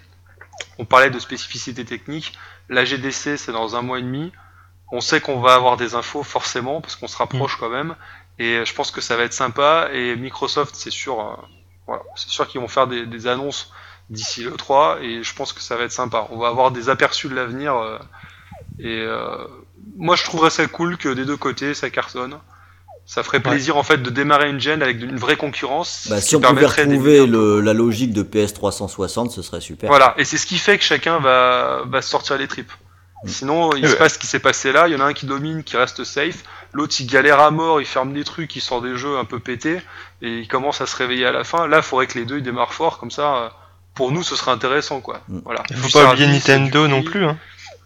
on parlait de spécificité technique. La GDC, c'est dans un mois et demi. On sait qu'on va avoir des infos forcément parce qu'on se rapproche quand même. Et je pense que ça va être sympa. Et Microsoft, c'est sûr, euh, voilà, c'est sûr qu'ils vont faire des, des annonces d'ici le 3 et je pense que ça va être sympa. On va avoir des aperçus de l'avenir. euh, et euh, moi, je trouverais ça cool que des deux côtés, ça cartonne. Ça ferait plaisir en fait de démarrer une gen avec une vraie concurrence. Bah, si on pouvait permettrait retrouver le, la logique de PS360, ce serait super. Voilà, et c'est ce qui fait que chacun va, va se sortir les tripes. Sinon, il se passe ce qui s'est passé là, il y en a un qui domine, qui reste safe, l'autre il galère à mort, il ferme des trucs, il sort des jeux un peu pétés, et il commence à se réveiller à la fin. Là, il faudrait que les deux ils démarrent fort, comme ça, euh, pour nous, ce serait intéressant, quoi. Mm. Voilà. Il faut pas oublier Nintendo non plus. Hein.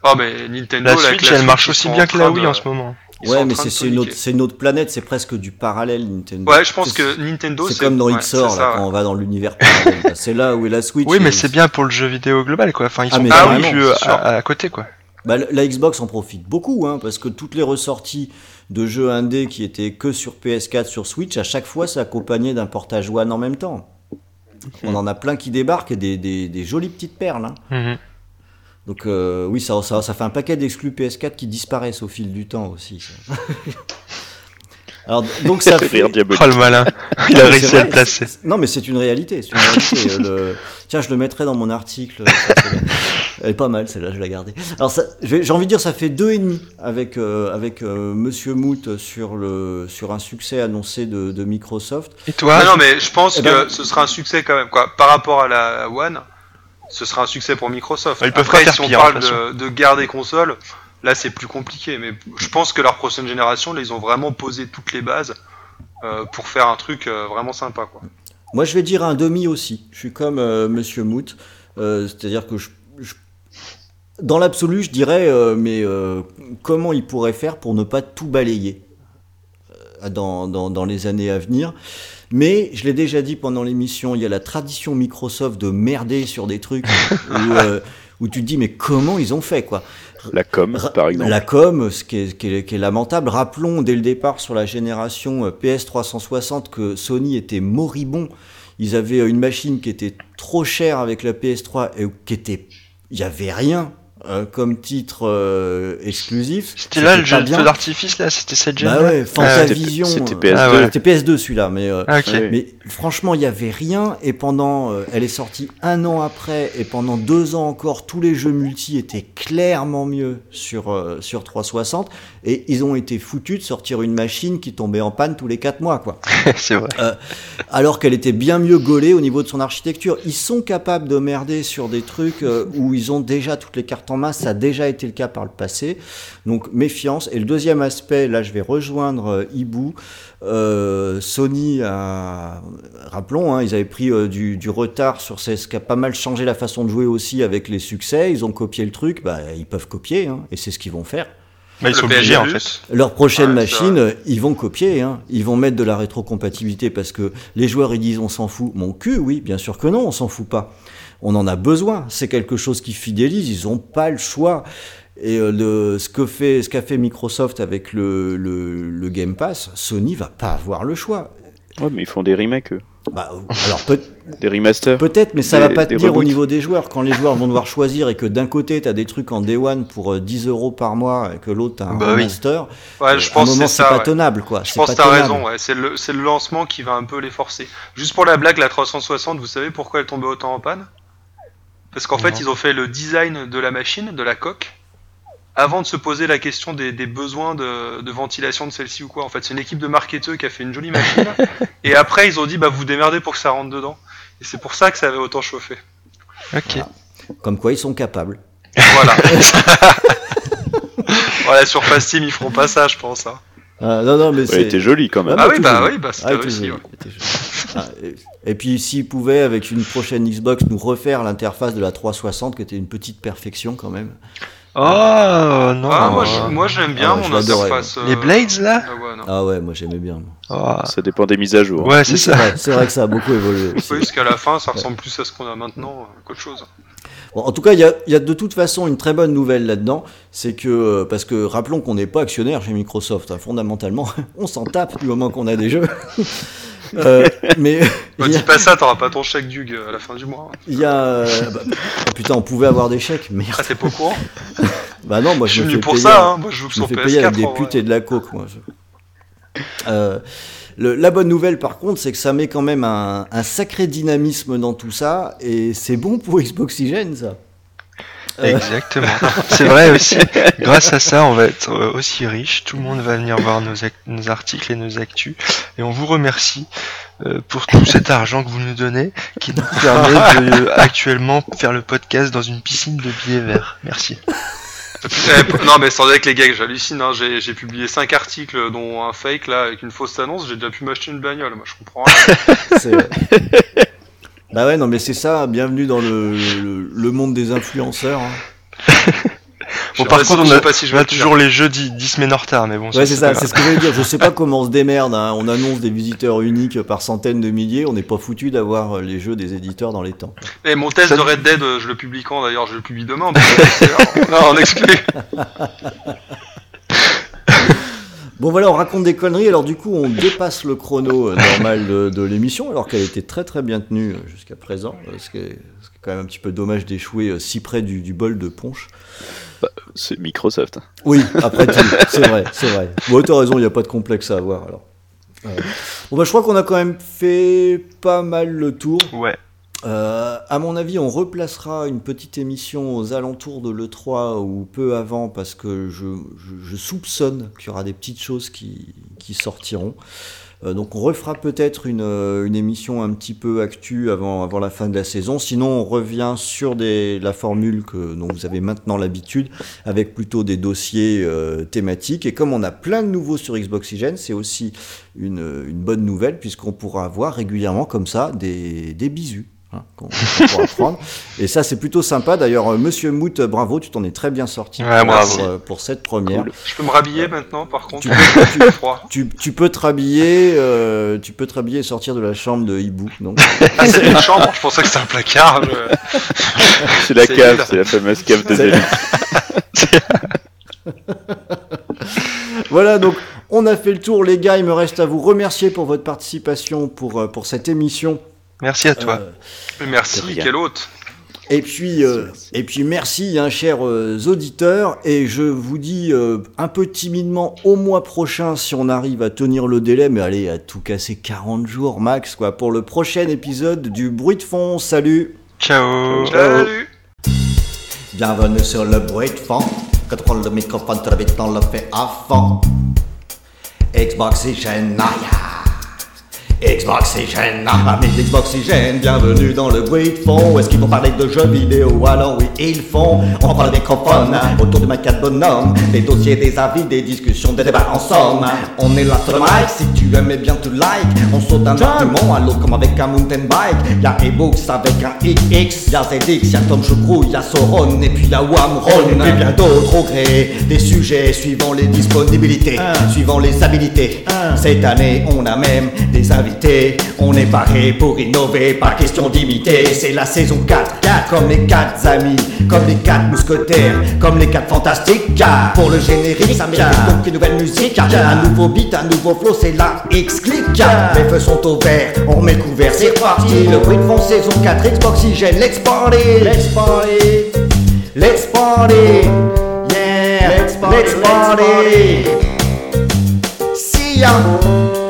Ah, mais Nintendo, La là, avec Switch, la elle marche aussi bien en que la Wii de- en ce moment. ils Ouais, mais c'est une, autre- une planète, c'est presque du parallèle Nintendo. Ouais, je pense que Nintendo, C'est comme dans ouais, XOR, là, ça, quand ouais. on va dans l'univers parallèle. c'est là où est la Switch. Oui, mais c'est bien pour le jeu vidéo global, quoi. Enfin, ils Ah, sont mais pas à, à côté, quoi. Bah, la Xbox en profite beaucoup, hein, parce que toutes les ressorties de jeux indés qui étaient que sur PS4, sur Switch, à chaque fois, c'est accompagné d'un portage One en même temps. On en a plein qui débarquent et des, des, des jolies petites perles. hein. Mhm. Donc euh, oui, ça, ça, ça fait un paquet d'exclus PS4 qui disparaissent au fil du temps aussi. Alors donc ça fait... Rire. Oh le malin, il a réussi à le placer. Non mais c'est une réalité. c'est une réalité. Euh, le- Tiens, je le mettrai dans mon article. Elle est pas mal, celle-là, je l'ai gardée. Alors, ça- j'ai envie de dire, ça fait deux et demi avec, euh, avec euh, Monsieur Moot sur, le, sur un succès annoncé de, de Microsoft. Et toi Ah non, mais je pense Eh que ben- ce sera un succès quand même, quoi. Par rapport à la One, ce sera un succès pour Microsoft. Ils peuvent Après, pas faire si on pire, de parle façon. de, de guerre des consoles, là c'est plus compliqué. Mais je pense que leur prochaine génération, là, ils ont vraiment posé toutes les bases euh, pour faire un truc euh, vraiment sympa, quoi. Moi, je vais dire un demi aussi. Je suis comme euh, Monsieur Moot. Euh, C'est-à-dire que je, je- dans l'absolu, je dirais, euh, mais euh, comment ils pourraient faire pour ne pas tout balayer euh, dans, dans- dans les années à venir mais je l'ai déjà dit pendant l'émission, il y a la tradition Microsoft de merder sur des trucs où, euh, où tu te dis mais comment ils ont fait quoi? La com, par exemple. La com, ce qui est, qui est- qui est lamentable. Rappelons dès le départ sur la génération euh, PS360 que Sony était moribond. Ils avaient euh, une machine qui était trop chère avec la PS3 et qui était, il y avait rien euh, comme titre euh, exclusif. C'était là le jeu d'artifice là, c'était cette gen Bah ouais, Fantavision. C'était euh, PS2. Ah ouais. C'était PS2 celui-là, mais. euh, Ah, ok. Ouais. mais franchement, il y avait rien et pendant, euh, elle est sortie un an après et pendant deux ans encore, tous les jeux multi étaient clairement mieux sur euh, sur 360 et ils ont été foutus de sortir une machine qui tombait en panne tous les quatre mois, quoi. c'est vrai. Alors qu'elle était bien mieux gaulée au niveau de son architecture. Ils sont capables de merder sur des trucs euh, où ils ont déjà toutes les cartes en main. Ça a déjà été le cas par le passé. Donc méfiance. Et le deuxième aspect, là je vais rejoindre euh, Ibu. Euh, Sony a, rappelons, hein, ils avaient pris euh, du, du retard sur ces- ce qui a pas mal changé la façon de jouer aussi avec les succès. Ils ont copié le truc, bah, ils peuvent copier, hein, et c'est ce qu'ils vont faire. Bah, ils Le sont obligés en fait. Leur prochaine Ouais, machine, ils vont copier, hein. ils vont mettre de la rétrocompatibilité parce que les joueurs ils disent on s'en fout. Mon cul, oui, bien sûr que non, on s'en fout pas. On en a besoin, c'est quelque chose qui fidélise, ils ont pas le choix. Et euh, le, ce que fait, ce qu'a fait Microsoft avec le, le, le Game Pass, Sony va pas avoir le choix. Ouais, mais ils font des remakes, eux. Bah, alors peut, Des remasters. Peut-être, mais ça Des- va pas des tenir au niveau des joueurs. Quand les joueurs vont devoir choisir et que d'un côté tu as des trucs en Day One pour euh, 10 euros par mois et que l'autre a un Bah oui. remaster, Ouais, je à un pense c'est ça. pas ouais. tenable quoi. Je pense que t'as raison, ouais. c'est le, c'est le lancement qui va un peu les forcer. Juste pour la blague, la 360, vous savez pourquoi elle tombait autant en panne? Parce qu'en fait, ils ont fait le design de la machine, de la coque, avant de se poser la question des, des besoins de, de ventilation de celle-ci ou quoi. En fait, c'est une équipe de marketeurs qui a fait une jolie machine, et après, ils ont dit, bah, vous démerdez pour que ça rentre dedans. Et c'est pour ça que ça avait autant chauffé. Ok. Comme quoi ils sont capables. Voilà. voilà, sur Fast Team, ils feront pas ça, je pense. hein. Ah, non, non, mais Ouais, était joli quand même. Ah oui, tout bah joli. oui, bah, c'était Ah, tout réussi, joli, ouais. c'était joli. Ah, et, et puis s'ils pouvaient avec une prochaine Xbox nous refaire l'interface de la 360 qui était une petite perfection quand même. Oh non. Ah, moi, je- moi, j'aime bien Ah ouais, je mon l'adorais, interface. Les euh, Blades là Ah ouais, non. Ah ouais, moi j'aimais bien. moi. Oh. Ça dépend des mises à jour. Ouais, c'est Oui, ça. vrai, c'est vrai que ça a beaucoup évolué. aussi. Oui, parce qu'à la fin, ça ressemble plus à ce qu'on a maintenant euh, qu'autre chose. Bon, en tout cas, il y a, il y a de toute façon une très bonne nouvelle là-dedans, c'est que, euh, parce que rappelons qu'on n'est pas actionnaire chez Microsoft, hein, fondamentalement, on s'en tape du moment qu'on a des jeux. Euh, mais Bah, dis a, pas ça, t'auras pas ton chèque Dug à la fin du mois. il y a, euh, bah, oh, putain, on pouvait avoir des chèques, merde. Ah, t'es pas au courant Bah non, moi Je je, suis me fais pour payer, ça, hein. moi je joue je me sur fais payer avec PS4. des en putes et de la coke, moi. je- Euh, le- la bonne nouvelle, par contre, c'est que ça met quand même un, un sacré dynamisme dans tout ça, et c'est bon pour Xboxygène, ça. Euh, Exactement. C'est vrai aussi. Grâce à ça, on va être euh, aussi riche. Tout le monde va venir voir nos, articles et nos actus. Et on vous remercie euh, pour tout cet argent que vous nous donnez, qui nous permet de euh, actuellement faire le podcast dans une piscine de billets verts. Merci. Eh, non, mais sans avec les gars, j'hallucine. Hein. J'ai j'ai publié 5 articles, dont un fake là, avec une fausse annonce. J'ai déjà pu m'acheter une bagnole, moi je comprends rien. Bah ouais, non, mais c'est ça, bienvenue dans le, le, le monde des influenceurs. hein. Je Bon, sais par contre, je on a, sais pas si je on a toujours les jeudis 10 semaines en retard, mais bon, Ouais, c'est ça, c'est ce que je voulais dire. Je sais pas comment on se démerde. hein. On annonce des visiteurs uniques par centaines de milliers. On n'est pas foutu d'avoir les jeux des éditeurs dans les temps. Et mon test Ça- de Red Dead, euh, je le publie quand d'ailleurs? Je le publie demain. non, on exclut. Bon voilà, on raconte des conneries. Alors du coup, on dépasse le chrono euh, normal de, de l'émission, alors qu'elle était très très bien tenue euh, jusqu'à présent. euh, Ce qui, est, ce qui est quand même un petit peu dommage d'échouer si près du, du bol de punch. C'est Microsoft. Oui, après tout, c'est vrai, c'est vrai. Bon, t'as raison, il n'y a pas de complexe à avoir alors. Euh, Bon bah je crois qu'on a quand même fait pas mal le tour. Ouais. Euh, à mon avis, on replacera une petite émission aux alentours de l'E3 ou peu avant parce que je, soupçonne qu'il y aura des petites choses qui, qui sortiront. Euh, donc on refera peut-être une, euh, une émission un petit peu actu avant, la fin de la saison. Sinon, on revient sur la formule que, dont vous avez maintenant l'habitude, avec plutôt des dossiers euh, thématiques. Et comme on a plein de nouveaux sur Xboxygène, c'est aussi une, bonne nouvelle puisqu'on pourra avoir régulièrement comme ça des bisous. Hein, qu'on pourra prendre. Et ça, c'est plutôt sympa. D'ailleurs, euh, Monsieur Mout, euh, bravo, tu t'en es très bien sorti Ouais, bravo. pour, euh, pour cette première. Cool. Je peux me rhabiller maintenant, par contre. Tu Tu peux, froid. Tu, tu peux te rhabiller, euh, tu peux te rhabiller et sortir de la chambre de hibou. Donc, Ah, c'est une chambre, je pensais que c'était un placard. je- C'est la cave, c'est la fameuse cave de Zelda. voilà, donc on a fait le tour, les gars. Il me reste à vous remercier pour votre participation pour, pour cette émission. Merci à toi. Euh, merci, quel hôte. et puis, euh, et puis merci, hein, chers euh, auditeurs. Et je vous dis euh, un peu timidement au mois prochain, si on arrive à tenir le délai, mais allez, à tout casser 40 jours max, quoi, pour le prochain épisode du bruit de fond. Salut! Ciao. Salut Bienvenue sur le bruit de fond. Quand on prend le microphone, très vite on le fait à fond. Xboxygène, aïe. Xboxygène, amis Xboxygène, bienvenue dans le bruit de fond. Est-ce qu'ils vont parler de jeux vidéo? Alors oui, ils font. On prend le microphone autour de ma quatre bonhomme. Des dossiers, des avis, des discussions, des débats en somme. On est là sur le mic, si tu aimais bien tu like. On saute d'un argument à l'autre comme avec un mountain bike. Y'a ebooks avec un XX, y'a ZX, y'a Tom Choucrou, y'a Sauron, et puis y'a Wamron. Et puis bien d'autres au gré des sujets suivant les disponibilités, suivant les habilités. Cette année, on a même des invités. On est paré pour innover, pas question d'imiter. C'est la saison 4, 4 comme les 4 amis, comme les 4 mousquetaires, comme les 4 fantastiques. Car pour le générique, ça mérite donc une nouvelle musique. Un nouveau beat, un nouveau flow, c'est la X-Click. Les feux sont au vert, on remet le couvert, c'est parti. Le bruit de fond, saison 4, Xboxygène, let's party, let's party, let's party, yeah, let's party, let's party. See ya.